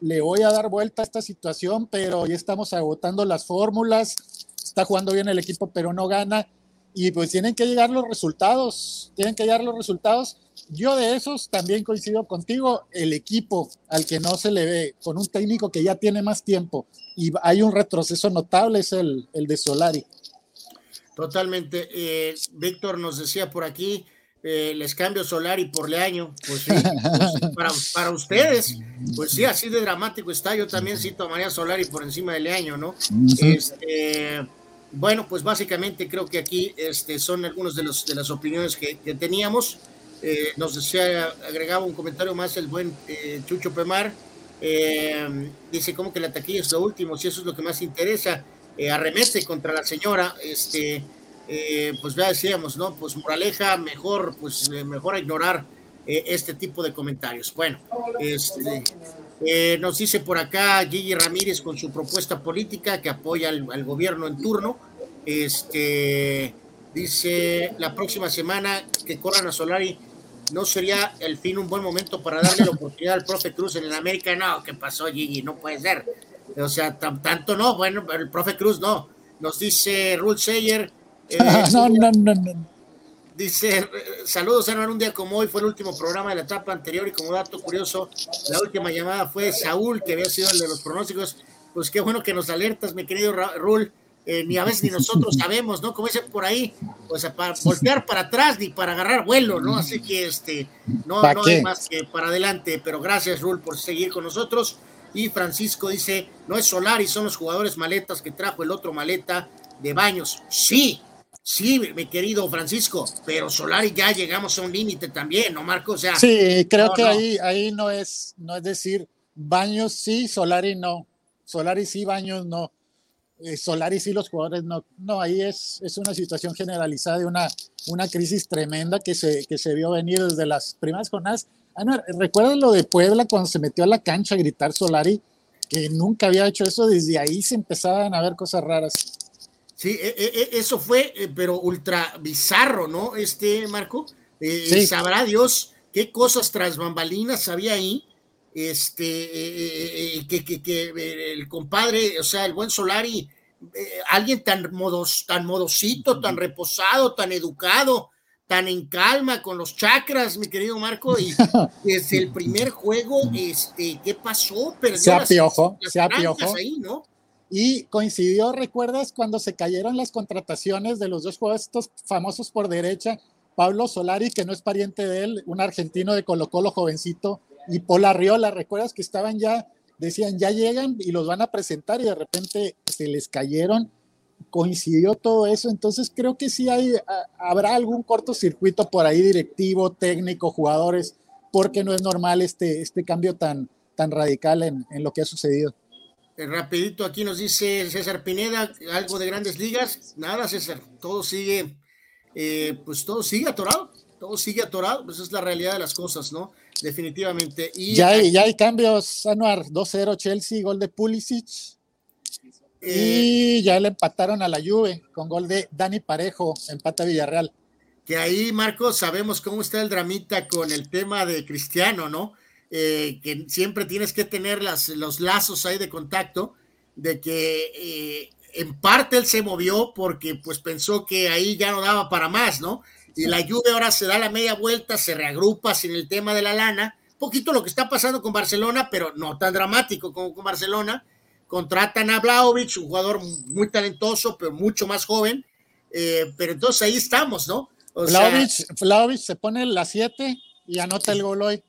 le voy a dar vuelta a esta situación, pero ya estamos agotando las fórmulas, está jugando bien el equipo, pero no gana, y pues tienen que llegar los resultados, tienen que llegar los resultados. Yo de esos también coincido contigo, el equipo al que no se le ve, con un técnico que ya tiene más tiempo, y hay un retroceso notable, es el, el de Solari. Totalmente. Eh, Víctor nos decía por aquí, eh, les cambio Solari por Leaño. Pues sí, pues, para, para ustedes, pues sí, así de dramático está. Yo también cito a María Solari por encima de Leaño, ¿no? Este, bueno, pues básicamente creo que aquí este, son algunos de, los, de las opiniones que, que teníamos. Eh, nos decía, agregaba un comentario más el buen eh, Chucho Pemar. Eh, dice como que la taquilla es lo último, si eso es lo que más interesa. Eh, arremete contra la señora, este, pues ya decíamos, ¿no? Pues moraleja, mejor, pues mejor ignorar este tipo de comentarios. Bueno, este, nos dice por acá Gigi Ramírez con su propuesta política que apoya al, al gobierno en turno. Este dice la próxima semana que corran a Solari. ¿No sería el fin un buen momento para darle la oportunidad al profe Cruz en el América? No, ¿qué pasó, Gigi? No puede ser. O sea, tan- tanto no. Bueno, el profe Cruz no. Nos dice Ruth Sayer. eh, no, no, no, no. Dice, eh, saludos, Anuar, un día como hoy fue el último programa de la etapa anterior y como dato curioso, la última llamada fue Saúl, que había sido el de los pronósticos. Pues qué bueno que nos alertas, mi querido Rul. Eh, ni a veces ni nosotros sabemos, ¿no? Como dicen por ahí, o sea, para voltear para atrás ni para agarrar vuelo, ¿no? Así que este, no, ¿Pa no hay más que para adelante, pero gracias, Rul, por seguir con nosotros. Y Francisco dice, no es Solari, son los jugadores maletas que trajo el otro maleta de baños. Sí, Sí, mi querido Francisco, pero Solari ya llegamos a un límite también, ¿no, Marco? O sea, Sí, creo no, que no. ahí, ahí no es, no es decir, Baños sí, Solari no. Solari sí, Baños no. Eh, Solari sí, los jugadores no. No, ahí es, es una situación generalizada de una, una crisis tremenda que se, que se vio venir desde las primeras jornadas. Ah, no, ¿recuerdas lo de Puebla cuando se metió a la cancha a gritar Solari? Que nunca había hecho eso, desde ahí se empezaban a ver cosas raras. Sí, e, e, eso fue, eh, pero ultra bizarro, ¿no? Este, Marco. Eh, sabrá Dios qué cosas tras bambalinas había ahí. Este, que, que, que, el compadre, o sea, el buen Solari, alguien tan modos, tan modosito, tan reposado, tan educado, tan en calma con los chakras, mi querido Marco, y desde el primer juego, este, ¿qué pasó? Perdió se apiojo, se apiojo. Ahí, ¿no? Y coincidió, ¿recuerdas cuando se cayeron las contrataciones de los dos jugadores estos famosos por derecha? Pablo Solari, que no es pariente de él, un argentino de Colo Colo jovencito, y Pola Riola, ¿recuerdas que estaban ya, decían, ya llegan y los van a presentar y de repente se les cayeron? Coincidió todo eso, entonces creo que sí hay, habrá algún cortocircuito por ahí, directivo, técnico, jugadores, porque no es normal este, este cambio tan, tan radical en, en lo que ha sucedido. Eh, rapidito aquí nos dice César Pineda, algo de grandes ligas. Nada, César, todo sigue, eh, pues todo sigue atorado, todo sigue atorado, pues es la realidad de las cosas, ¿no? Definitivamente. Y ya, hay, ya hay cambios, Anuar, 2-0 Chelsea, gol de Pulisic. y eh, ya le empataron a la Juve con gol de Dani Parejo, empata Villarreal. Que ahí, Marcos, sabemos cómo está el dramita con el tema de Cristiano, ¿no? Eh, que siempre tienes que tener las, los lazos ahí de contacto, de que eh, en parte él se movió porque pues pensó que ahí ya no daba para más, ¿no? Y la lluvia ahora se da la media vuelta, se reagrupa sin el tema de la lana, poquito lo que está pasando con Barcelona, pero no tan dramático como con Barcelona. Contratan a Blaovic, un jugador muy talentoso, pero mucho más joven, eh, pero entonces ahí estamos, ¿no? O se pone la 7 y anota el gol hoy.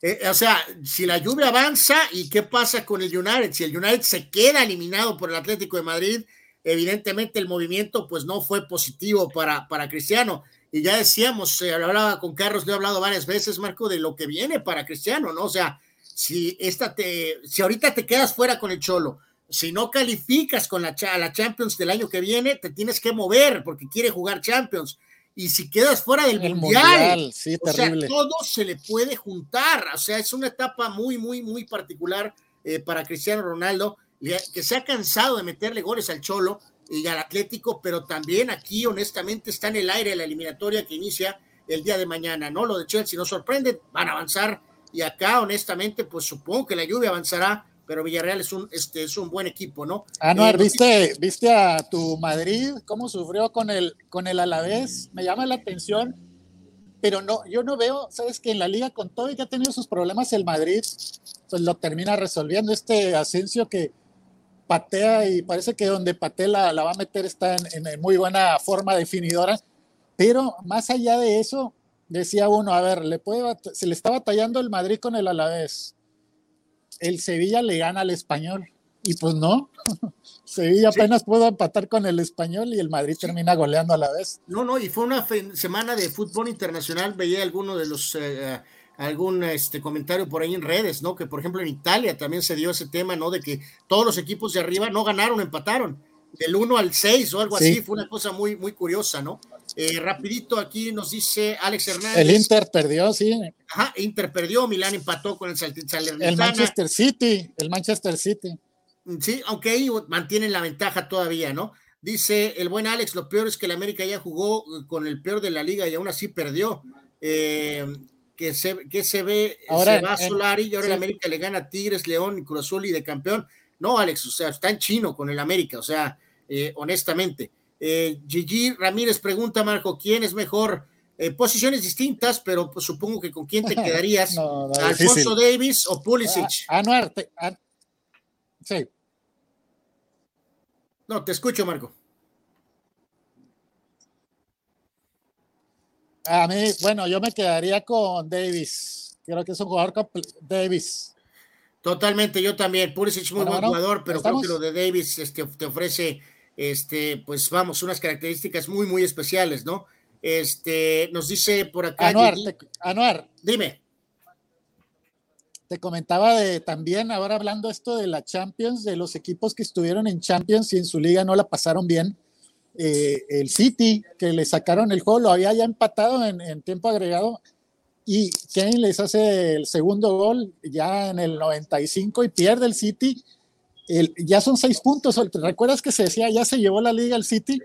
Eh, o sea, si la lluvia avanza, ¿y qué pasa con el United? Si el United se queda eliminado por el Atlético de Madrid, evidentemente el movimiento pues no fue positivo para, para Cristiano. Y ya decíamos, se hablaba con Carlos, le he hablado varias veces, Marco, de lo que viene para Cristiano, ¿no? O sea, si, esta te, si ahorita te quedas fuera con el Cholo, si no calificas con la, la Champions del año que viene, te tienes que mover porque quiere jugar Champions. Y si quedas fuera del mundial, o sea, todo se le puede juntar, o sea, es una etapa muy, muy, muy particular eh, para Cristiano Ronaldo, que se ha cansado de meterle goles al Cholo y al Atlético, pero también aquí, honestamente, está en el aire la eliminatoria que inicia el día de mañana, ¿no? Lo de Chelsea no sorprende, van a avanzar, y acá, honestamente, pues supongo que la lluvia avanzará pero Villarreal es un, este, es un buen equipo, ¿no? Anuar, eh, ¿viste, ¿viste a tu Madrid cómo sufrió con el, con el Alavés? Me llama la atención, pero no, yo no veo, sabes que en la liga con todo y que ha tenido sus problemas el Madrid, pues lo termina resolviendo este Asensio que patea y parece que donde patea la, la va a meter está en, en, muy buena forma definidora, pero más allá de eso, decía uno, a ver, le puede, se le está batallando el Madrid con el Alavés el Sevilla le gana al español. Y pues no, Sevilla apenas pudo empatar con el español y el Madrid termina goleando a la vez. No, no, y fue una semana de fútbol internacional, veía alguno de los, eh, algún este, comentario por ahí en redes, ¿no? Que por ejemplo en Italia también se dio ese tema, ¿no? De que todos los equipos de arriba no ganaron, empataron, del 1 al 6 o algo así, fue una cosa muy, muy curiosa, ¿no? Eh, rapidito aquí nos dice Alex Hernández. El Inter perdió, sí. Ajá, Inter perdió, Milán empató con el Salernitana. El Manchester City, el Manchester City. Sí, aunque ahí mantienen la ventaja todavía, ¿no? Dice el buen Alex, lo peor es que el América ya jugó con el peor de la liga y aún así perdió. Eh, que, se, que se ve, ahora, se va a Solari y ahora el América le gana a Tigres, León y Cruz Azul y de campeón. No, Alex, o sea, está en chino con el América, o sea, eh, honestamente. Eh, Gigi Ramírez pregunta, Marco, ¿quién es mejor? Eh, posiciones distintas, pero pues, supongo que con quién te quedarías, Alfonso Davis o Pulisic. Ah, Anuar, sí. No, te escucho, Marco. A mí, bueno, yo me quedaría con Davis. Creo que es un jugador Davis. Totalmente, yo también. Pulisic muy buen jugador, pero creo que lo de Davis este, te ofrece este, pues vamos, unas características muy, muy especiales, ¿no? Este, nos dice por acá. Anuar, dime. Te comentaba de también, ahora hablando esto de la Champions, de los equipos que estuvieron en Champions y en su liga no la pasaron bien. Eh, el City, que le sacaron el juego, lo había ya empatado en, en tiempo agregado y Kane les hace el segundo gol ya en el 95 y pierde el City el, ya son seis puntos. ¿Recuerdas que se decía ya se llevó la liga al City?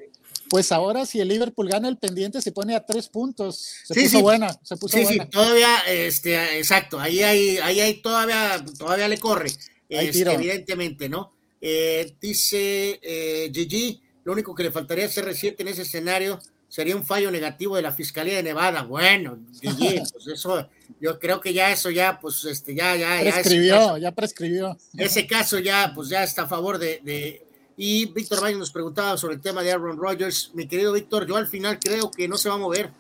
Pues ahora si el Liverpool gana el pendiente se pone a tres puntos. Se puso buena, se puso sí, buena. Sí, todavía, este, exacto, ahí hay, ahí hay todavía, todavía le corre, este, evidentemente, ¿no? Eh, dice eh, Gigi, lo único que le faltaría a CR7 en ese escenario sería un fallo negativo de la Fiscalía de Nevada. Bueno, Gigi, pues eso, yo creo que ya eso ya, pues este, ya, ya, prescribió, ya, prescribió. Ese caso ya, pues ya está a favor de y Víctor Valle nos preguntaba sobre el tema de Aaron Rodgers. Mi querido Víctor, yo al final creo que no se va a mover.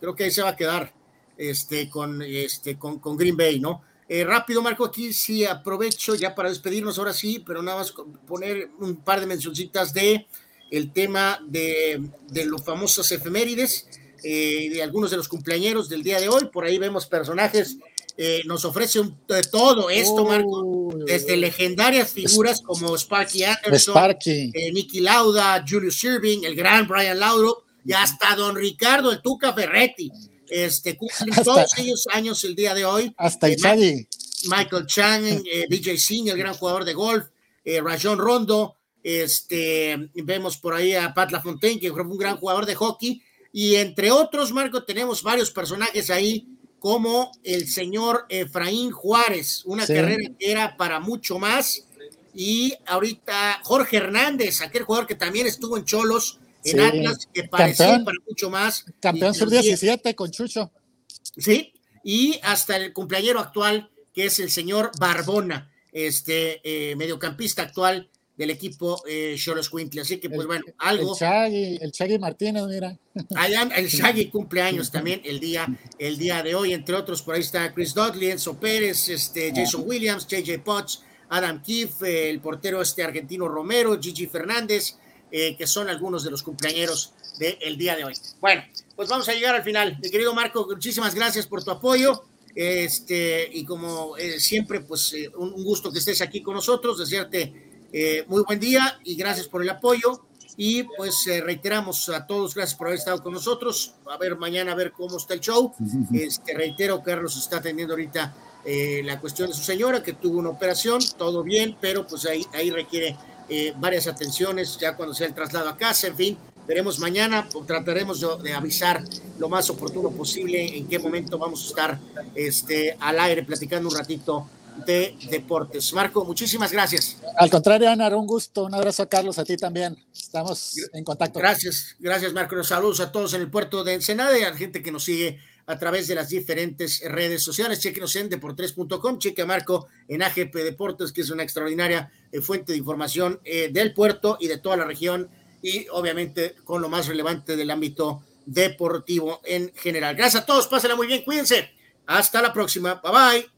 Creo que ahí se va a quedar este, con, este, con, con Green Bay, ¿no? Eh, rápido, Marco, aquí sí aprovecho ya para despedirnos ahora sí, pero nada más poner un par de mencioncitas de el tema de, de los famosos efemérides, eh, de algunos de los cumpleaños del día de hoy. Por ahí vemos personajes eh, nos ofrece un, de todo esto, Marco, desde legendarias figuras como Sparky Anderson, eh, Nicky Lauda, Julius Irving, el gran Brian Laudrup, y hasta don Ricardo el Tuca Ferretti. Este, cumplen todos ellos años el día de hoy. Hasta eh, Michael Chang, DJ Singh, el gran jugador de golf, Rajon Rondo, este, vemos por ahí a Pat LaFontaine, que fue un gran jugador de hockey, y entre otros, Marco, tenemos varios personajes ahí como el señor Efraín Juárez, una carrera que era para mucho más. Y ahorita Jorge Hernández, aquel jugador que también estuvo en Cholos, en Atlas, que parecía para mucho más. Campeón sub-17 con Chucho. Sí, y hasta el cumpleañero actual, que es el señor Barbona, este eh, mediocampista actual del equipo eh, Quintly. Así que, pues bueno, algo. El el Chagui Martínez, mira. el Shaggy cumpleaños también el día, el día de hoy, entre otros, por ahí está Chris Dudley, Enzo Pérez, este, Jason Williams, JJ Potts, Adam Keefe, eh, el portero este argentino Romero, Gigi Fernández, eh, que son algunos de los cumpleaños del día de hoy. Bueno, pues vamos a llegar al final. Mi querido Marco, muchísimas gracias por tu apoyo. Este, y como siempre, pues un, gusto que estés aquí con nosotros, desearte eh, muy buen día y gracias por el apoyo. Y pues eh, reiteramos a todos, gracias por haber estado con nosotros. A ver mañana, a ver cómo está el show. Este, reitero, Carlos está atendiendo ahorita eh, la cuestión de su señora, que tuvo una operación, todo bien, pero pues ahí, ahí requiere varias atenciones ya cuando sea el traslado a casa, en fin. Veremos mañana, trataremos de, avisar lo más oportuno posible en qué momento vamos a estar este, al aire platicando un ratito de deportes. Marco, muchísimas gracias. Al contrario, Ana, un gusto. Un abrazo a Carlos, a ti también. Estamos en contacto. Gracias, gracias, Marco. saludos a todos en el puerto de Ensenada y a la gente que nos sigue a través de las diferentes redes sociales. Chequenos en deportes.com, cheque a Marco en AGP Deportes, que es una extraordinaria eh, fuente de información eh, del puerto y de toda la región y obviamente con lo más relevante del ámbito deportivo en general. Gracias a todos, pásenla muy bien, cuídense. Hasta la próxima. Bye bye.